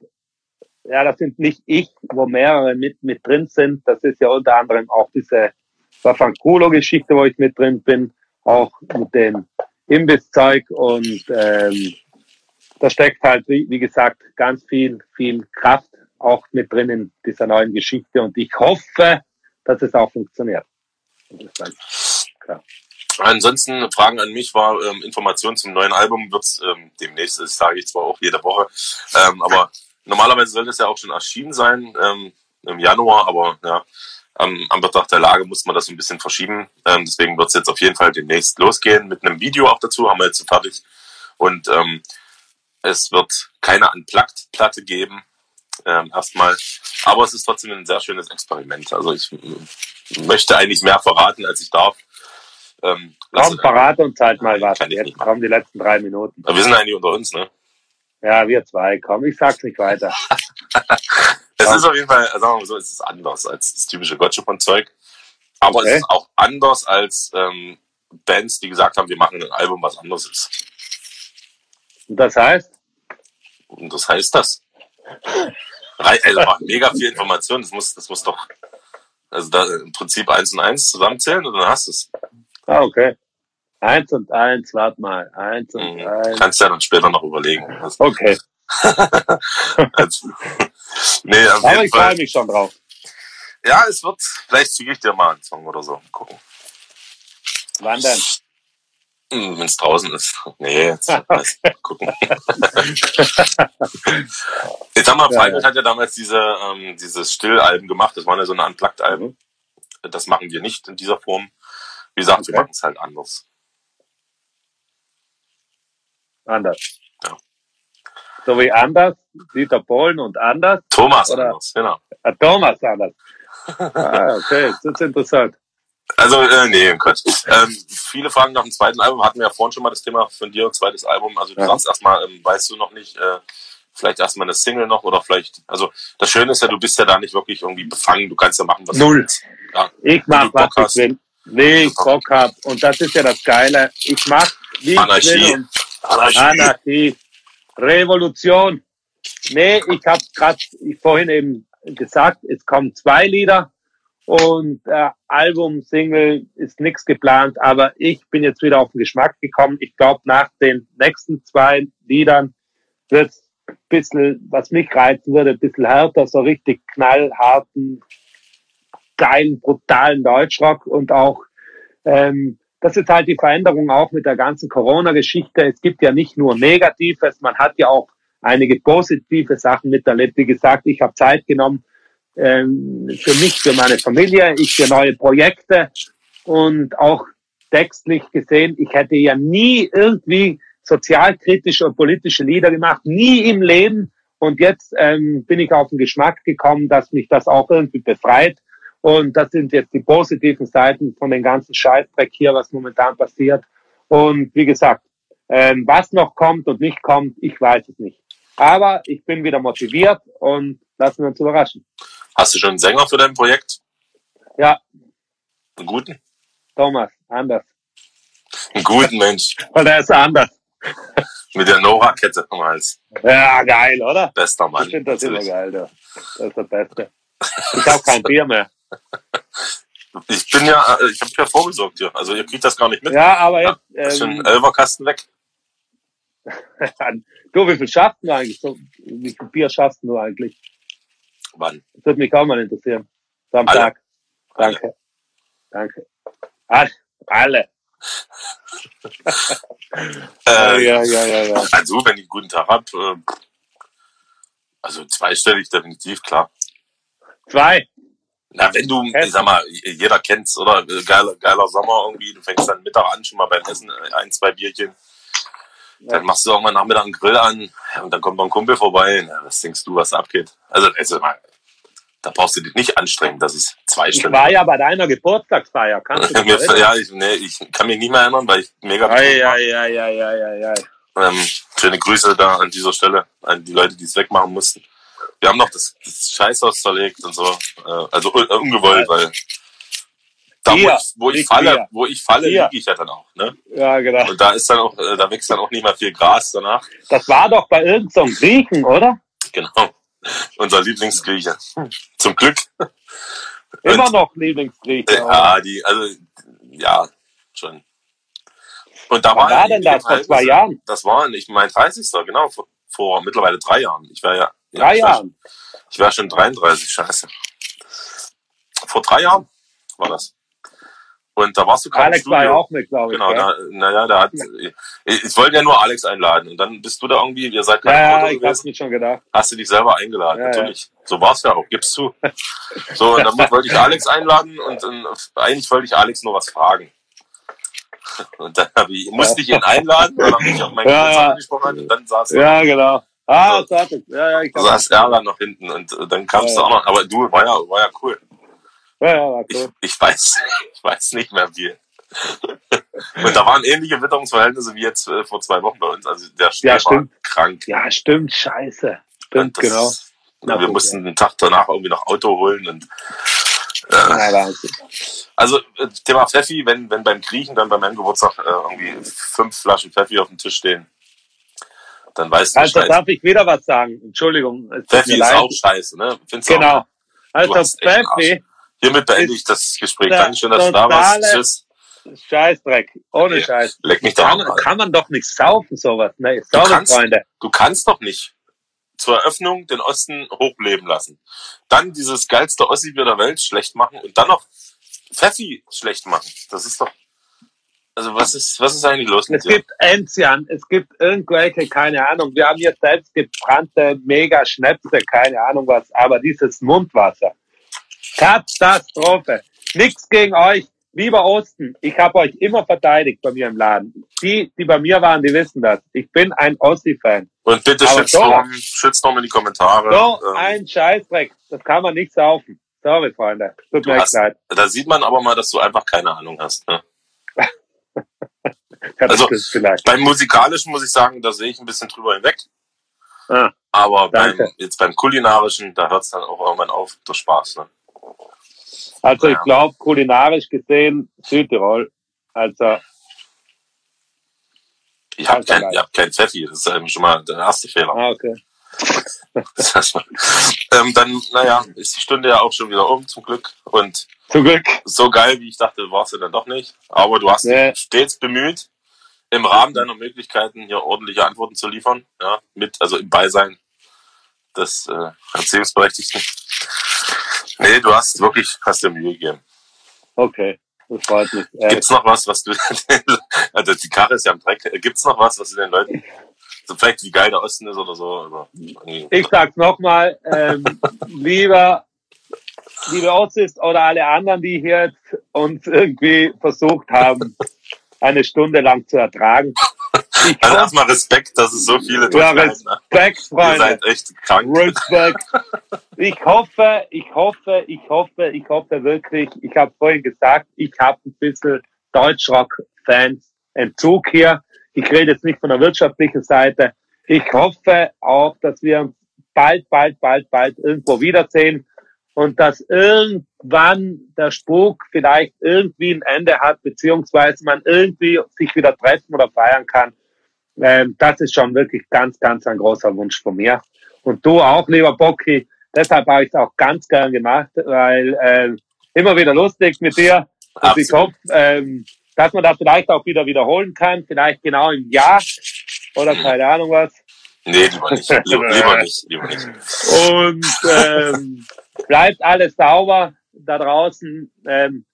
ja, das sind nicht ich, wo mehrere mit, mit drin sind. Das ist ja unter anderem auch diese Safanculo-Geschichte, wo ich mit drin bin, auch mit dem Imbisszeug und ähm, da steckt halt, wie, wie gesagt, ganz viel, viel Kraft auch mit drin in dieser neuen Geschichte und ich hoffe, dass es auch funktioniert. Klar. ansonsten Fragen an mich war ähm, Informationen zum neuen Album wird's ähm, demnächst, das sage ich zwar auch jede Woche, ähm, aber normalerweise sollte es ja auch schon erschienen sein ähm, im Januar, aber ja, am Anbetracht der Lage muss man das ein bisschen verschieben. Ähm, deswegen wird es jetzt auf jeden Fall demnächst losgehen mit einem Video auch dazu, haben wir jetzt fertig. Und ähm, es wird keine Unplugged-Platte geben, ähm, erstmal. Aber es ist trotzdem ein sehr schönes Experiment. Also ich möchte eigentlich mehr verraten, als ich darf. Ähm, Komm, verrate uns halt mal was. Jetzt kommen die letzten drei Minuten. wir sind eigentlich unter uns, ne? Ja, wir zwei. Komm, ich sag's nicht weiter. Es Ja. ist auf jeden Fall, sagen wir mal so, es ist anders als das typische Gotcha-Zeug. Aber Okay. es ist auch anders als ähm, Bands, die gesagt haben, wir machen ein Album, was anders ist. Und das heißt, Und das heißt das. Also mega viel Information, das muss, das muss doch, also da im Prinzip eins und eins zusammenzählen und dann hast du es. Ah, okay. Eins und eins, warte mal. Eins und Mhm. eins. Kannst ja dann später noch überlegen. Also, Okay, also, nee, auf aber ich freue mich schon drauf. Ja, es wird, vielleicht ziehe ich dir mal einen Song oder so. Gucken. Wann denn? Wenn es draußen ist. Nee, jetzt gucken. Jetzt haben wir, Freiwild hat ja damals diese, ähm, dieses Stillalben gemacht. Das waren ja so eine Unplugged-Alben. Das machen wir nicht in dieser Form. Wie gesagt, Okay. machen es halt anders. Anders. Ja. So wie anders, Dieter Bohlen und anders. Thomas Oder- anders, genau. Ah, Thomas anders. Ah, okay, das ist interessant. Also, äh, nee, Quatsch. Ähm, viele Fragen nach dem zweiten Album hatten wir ja vorhin schon mal das Thema von dir, zweites Album. Also du Ja. sagst erstmal, ähm, weißt du noch nicht, äh, vielleicht erstmal eine Single noch oder vielleicht, also das Schöne ist ja, du bist ja da nicht wirklich irgendwie befangen, du kannst ja machen, was Null. du willst. Ja. Ich mach, was ich will. Nee, ich Bock hab. Und das ist ja das Geile. Ich mach, wie ich Anarchie. will. Und Anarchie. Anarchie, Revolution. Nee, ich habe gerade vorhin eben gesagt, es kommen zwei Lieder und äh, Album, Single ist nichts geplant, aber ich bin jetzt wieder auf den Geschmack gekommen. Ich glaube, nach den nächsten zwei Liedern wird's ein bisschen, was mich reizen würde, ein bisschen härter, so richtig knallharten, geilen, brutalen Deutschrock und auch ähm, das ist halt die Veränderung auch mit der ganzen Corona-Geschichte. Es gibt ja nicht nur Negatives, man hat ja auch einige positive Sachen miterlebt. Wie gesagt, ich habe Zeit genommen ähm, für mich, für meine Familie, ich für neue Projekte und auch textlich gesehen, ich hätte ja nie irgendwie sozialkritische und politische Lieder gemacht, nie im Leben. Und jetzt ähm, bin ich auf den Geschmack gekommen, dass mich das auch irgendwie befreit. Und das sind jetzt die positiven Seiten von den ganzen Scheißdreck hier, was momentan passiert. Und wie gesagt, ähm, was noch kommt und nicht kommt, ich weiß es nicht. Aber ich bin wieder motiviert und lassen wir uns überraschen. Hast du schon einen Sänger für dein Projekt? Ja, Einen guten? Thomas, anders. Einen guten Mensch. Und er ist anders. Mit der Nora-Kette am Hals. Ja, geil, oder? Bester Mann. Ich finde das immer natürlich. geil, du. Das ist der Beste. Ich habe kein Bier mehr. Ich bin ja, äh, ich habe ja vorgesorgt hier. Also ihr kriegt das gar nicht mit. Ja, aber Ja, jetzt, ist schon ähm, ein Elferkasten weg. du, wie viel schaffst du eigentlich? So, wie viel Bier schaffst du eigentlich? Wann? Das würde mich auch mal interessieren. So am Alle. Tag. Danke. Danke. Alle. Alle. Äh, ja, ja, ja, ja. Also, wenn ich einen guten Tag hab, äh, also zweistellig definitiv, klar. Zwei. Na, wenn du, ich sag mal, jeder kennt's, oder? Geiler, geiler Sommer irgendwie, du fängst dann Mittag an, schon mal beim Essen, äh, ein, zwei Bierchen. Dann machst du irgendwann Nachmittag einen Grill an und dann kommt noch ein Kumpel vorbei. Na, was denkst du, was abgeht? Also, also mal, da brauchst du dich nicht anstrengen, das ist zwei Ich Stunden. war ja bei deiner Geburtstagsfeier. Kannst du Mir, ja, ich, nee, ich kann mich nicht mehr erinnern, weil ich mega Ei, ei, ei, ei, ei, ei, ei. Ähm, schöne Grüße da an dieser Stelle an die Leute, die es wegmachen mussten. Wir haben noch das, das Scheißhaus zerlegt und so. Äh, also un ungewollt, weil da, wo ich, wo ich falle, wo ich falle, liege ich ja dann auch. Ne? Ja, genau. Und da ist dann auch, äh, da wächst dann auch nicht mehr viel Gras danach. Das war doch bei irgendeinem so Griechen, oder? Genau. Unser Lieblingsgrieche. Zum Glück. Immer Und- noch Lieblingsgrieche. Ja, die, also, ja, schon. Und da war, war denn das? Vor zwei Jahren? Das war nicht mein 30. Genau, vor, vor mittlerweile drei Jahren. Ich war ja. ja Drei war Jahren. Ich war schon 33, scheiße. Vor drei Jahren war das. Und da warst du gerade Alex war ja auch mit, glaube ich. Genau, gell? da, naja, da hat, ich, ich wollte ja nur Alex einladen und dann bist du da irgendwie, ihr seid gerade ja, ja, ich hab's mir schon gedacht. hast du dich selber eingeladen, Ja, ja. natürlich. So war's ja auch, gibst du. So, und dann wollte ich Alex einladen und dann, eigentlich wollte ich Alex nur was fragen. Und dann hab ich, musste ich ihn einladen, weil er mich auf meinen Ja, Geburtstag angesprochen und dann saß er Ja, genau. Ah, So. so es. Ja, ja, ich Du saß er dann noch hinten und äh, dann kamst Ja, du auch noch, aber du, war ja, war ja cool. Ja, ja, war Ich, cool. ich weiß, ich weiß nicht mehr viel. Und da waren ähnliche Witterungsverhältnisse wie jetzt äh, vor zwei Wochen bei uns. Also der Schnee Ja, war krank. Ja, stimmt, scheiße. Stimmt, das- genau. Na wir mussten den Tag danach irgendwie noch Auto holen und äh, also äh, Thema Pfeffi, wenn, wenn beim Griechen dann bei meinem Geburtstag äh, irgendwie fünf Flaschen Pfeffi auf dem Tisch stehen, dann weißt du Also darf ich wieder was sagen. Entschuldigung. Pfeffi ist leid. auch scheiße, ne? Findest du Genau. Auch? Also Pfeffi, Hiermit beende ich das Gespräch. Dankeschön, dass du da warst. Tschüss. Scheißdreck. Ohne Ja. Scheiß. Leck mich doch Kann, kann man doch nicht saufen, sowas. Ne, Du sorry, kannst- Freunde. Du kannst doch nicht zur Eröffnung den Osten hochleben lassen. Dann dieses geilste Ossi-Bier der Welt schlecht machen und dann noch Pfeffi schlecht machen. Das ist doch. Also was ist, was ist eigentlich los mit Es dir? gibt Enzian, es gibt irgendwelche, keine Ahnung. Wir haben hier selbst gebrannte Mega-Schnäpse, keine Ahnung was, aber dieses Mundwasser. Katastrophe. Nichts gegen euch. Lieber Osten, ich habe euch immer verteidigt bei mir im Laden. Die, die bei mir waren, die wissen das. Ich bin ein Ossi-Fan. Und bitte Shitstorm, Shitstorm in die Kommentare. So Ähm, ein Scheißdreck. Das kann man nicht saufen. Sorry, Freunde. Tut mir hast- leid. da sieht man aber mal, dass du einfach keine Ahnung hast. Ne? Also-. Beim musikalischen muss ich sagen, da sehe ich ein bisschen drüber hinweg. Ah, Aber beim, jetzt beim kulinarischen, da hört es dann auch irgendwann auf, der Spaß. Ne? Also ich glaube, kulinarisch gesehen, Südtirol. Also, Ich habe kein, ich hab kein Pfeffi, das ist schon mal der erste Fehler. ah, okay. ähm, dann, naja, ist die Stunde ja auch schon wieder um, zum Glück. Und Zum Glück. so geil, wie ich dachte, war sie dann doch nicht. Aber du hast Nee. dich stets bemüht, im Rahmen deiner Möglichkeiten hier ordentliche Antworten zu liefern. Ja, mit, also im Beisein des äh, Erziehungsberechtigten. Nee, du hast wirklich, hast dir Mühe gegeben. Okay. Das freut mich. Äh, Gibt's noch was, was du, also die Karre ist ja am Dreck. Gibt's noch was, was du den Leuten, so vielleicht wie geil der Osten ist oder so, irgendwie- ich sag's nochmal, ähm, lieber, liebe Ossis oder alle anderen, die hier jetzt uns irgendwie versucht haben, eine Stunde lang zu ertragen. Ich Also erstmal Respekt, dass es so viele ja. Respekt, Ihr Freunde. seid echt krank. Respekt. Ich hoffe, ich hoffe, ich hoffe, ich hoffe wirklich, ich habe vorhin gesagt, ich habe ein bisschen Deutschrock-Fans Entzug hier. Ich rede jetzt nicht von der wirtschaftlichen Seite. Ich hoffe auch, dass wir uns bald, bald, bald, bald irgendwo wiedersehen und dass irgendwann der Spuk vielleicht irgendwie ein Ende hat, beziehungsweise man irgendwie sich wieder treffen oder feiern kann. Ähm, das ist schon wirklich ganz, ganz ein großer Wunsch von mir. Und du auch, lieber Bocki. Deshalb habe ich es auch ganz gern gemacht, weil ähm, immer wieder lustig mit dir. Und ich hoffe, ähm, dass man das vielleicht auch wieder wiederholen kann, vielleicht genau im Jahr oder keine Ahnung was. Nee, lieber nicht. Lieber, lieber nicht. Lieber nicht. Und ähm, bleibt alles sauber da draußen. Ähm,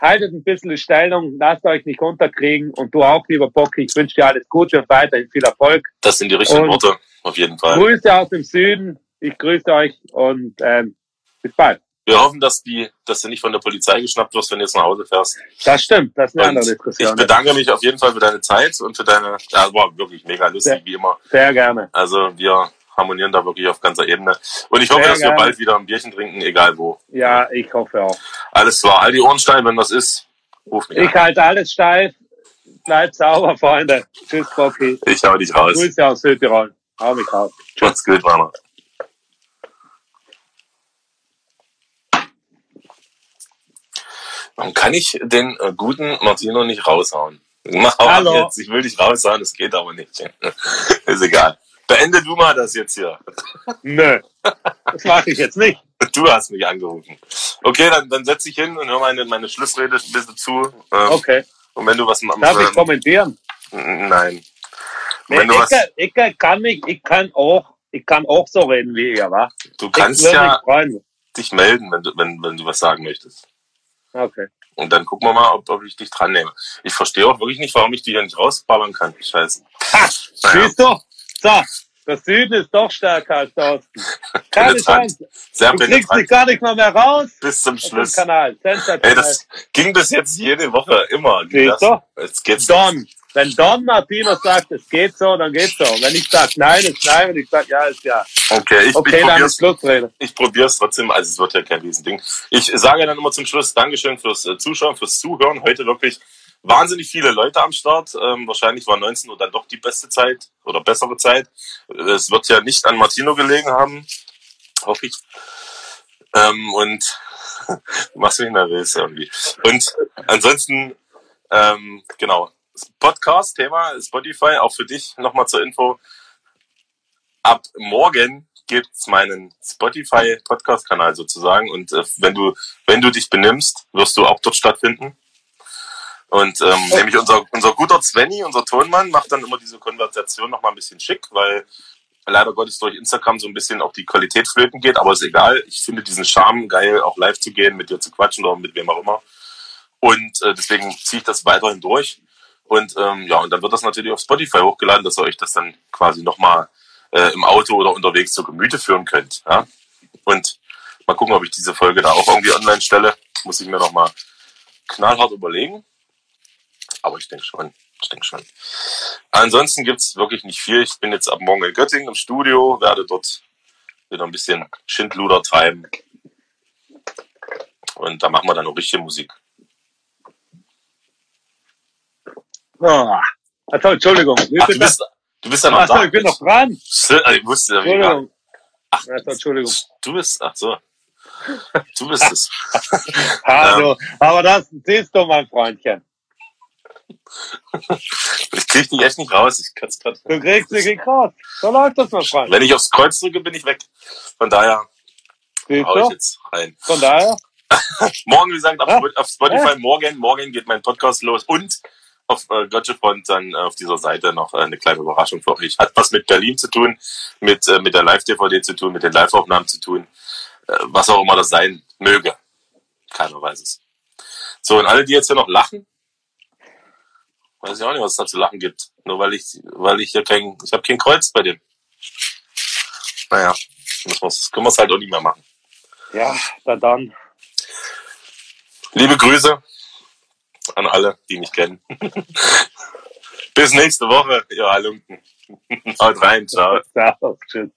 haltet ein bisschen die Stellung, lasst euch nicht unterkriegen. Und du auch, lieber Bocki, ich wünsche dir alles Gute und weiterhin viel Erfolg. Das sind die richtigen Und- Worte. Auf jeden Fall. Grüße aus dem Süden. Ich grüße euch und ähm, bis bald. Wir hoffen, dass die, dass du nicht von der Polizei geschnappt wirst, wenn du jetzt nach Hause fährst. Das stimmt, das ist eine andere Und ich Diskussion. bedanke mich auf jeden Fall für deine Zeit und für deine, ja, war wirklich mega lustig, Ja. wie immer. Sehr gerne. Also wir harmonieren da wirklich auf ganzer Ebene. Und ich hoffe, Sehr dass wir gerne. bald wieder ein Bierchen trinken, egal wo. Ja, ich hoffe auch. Alles klar, all die Ohrenstein, wenn was ist, ruf mich Ich an. halte alles steif. Bleibt sauber, Freunde. Tschüss, Bocki. Ich hau dich raus. Grüße aus Südtirol. Hau mich raus. Macht's gut, Werner. Warum kann ich den äh, guten Martino nicht raushauen? Mach auch Hallo. jetzt. Ich will dich raushauen, das geht aber nicht. Ist egal. Beende du mal das jetzt hier. Nö. Das mache ich jetzt nicht. Du hast mich angerufen. Okay, dann, dann setz dich hin und hör meine, meine Schlussrede ein bisschen zu. Ähm, Okay. Und wenn du was machst. Darf ich kommentieren? Nein. Nee, du was, ich, ich kann mich, ich kann auch, ich kann auch so reden wie ihr, wa? du kannst ich ja dich melden, wenn du, wenn, wenn du was sagen möchtest. Okay. Und dann gucken wir mal, ob, ob ich dich dran nehme. Ich verstehe auch wirklich nicht, warum ich die hier nicht rausballern kann. Scheiße. Ha, Naja. siehst du? So, der Süden ist doch stärker als der Osten. Keine. Chance. Sehr Du kriegst dich gar nicht mal mehr raus Bis zum Schluss. Kanal. Ey, das ging bis jetzt jede Woche immer. Das? du? Jetzt geht's Don, wenn Don Martino sagt, es geht so, dann geht's so. Wenn ich sage nein, ist nein. Wenn ich sage ja, ist ja. Okay, ich, Okay, ich dann probier's. ist Schlussrede. Ich probiere es trotzdem, also es wird ja kein Riesending. Ich sage dann immer zum Schluss Dankeschön fürs äh, Zuschauen, fürs Zuhören. Heute wirklich wahnsinnig viele Leute am Start. Ähm, wahrscheinlich war 19 Uhr dann doch die beste Zeit oder bessere Zeit. Es wird ja nicht an Martino gelegen haben, hoffe ich. Ähm, und machst mich nervös irgendwie. Und ansonsten, ähm, genau, Podcast-Thema, Spotify, auch für dich nochmal zur Info. Ab morgen gibt's meinen Spotify Podcast Kanal sozusagen und äh, wenn du wenn du dich benimmst, wirst du auch dort stattfinden. Und ähm, nämlich unser unser guter Svenny, unser Tonmann, macht dann immer diese Konversation noch mal ein bisschen schick, weil leider Gottes durch Instagram so ein bisschen auch die Qualität flöten geht, aber ist egal. Ich finde diesen Charme geil, auch live zu gehen, mit dir zu quatschen oder mit wem auch immer. Und äh, deswegen ziehe ich das weiterhin durch. Und ähm, ja, und dann wird das natürlich auf Spotify hochgeladen, dass ihr euch das dann quasi nochmal äh, im Auto oder unterwegs zu Gemüte führen könnt. Ja? Und mal gucken, ob ich diese Folge da auch irgendwie online stelle. Muss ich mir nochmal knallhart überlegen. Aber ich denke schon. Ich denke schon. Ansonsten gibt's wirklich nicht viel. Ich bin jetzt ab morgen in Göttingen im Studio, werde dort wieder ein bisschen Schindluder treiben. Und da machen wir dann auch richtige Musik. Oh. Also, Entschuldigung. Ach, du bist, du bist ja noch Achso, da. ich bin noch dran. Also, ich wusste ja. Ach, Also, Entschuldigung. du bist, ach so. Du bist es. Hallo. Aber das siehst du, mein Freundchen. Ich krieg dich echt nicht raus. Ich kann's grad. Du kriegst sie gekauft. So läuft das, Freund. Wenn ich aufs Kreuz drücke, bin ich weg. Von daher Siehst hau ich jetzt rein. Von daher. Morgen, wie gesagt, auf, Ja. auf Spotify, morgen, morgen geht mein Podcast los und auf äh, Gotcha Front dann äh, auf dieser Seite noch äh, eine kleine Überraschung für euch. Hat was mit Berlin zu tun, mit, äh, mit der Live-DVD zu tun, mit den Live-Aufnahmen zu tun, äh, was auch immer das sein möge. Keiner weiß es. So, und alle, die jetzt hier noch lachen, weiß ich auch nicht, was es da zu lachen gibt. Nur weil ich, weil ich hier kein, ich habe kein Kreuz bei dem. Naja, müssen wir's, können wir es halt auch nicht mehr machen. Ja, dann dann. Liebe Grüße an alle, die mich kennen. Bis nächste Woche, ihr Halunken. Haut rein, ciao. Ciao, tschüss.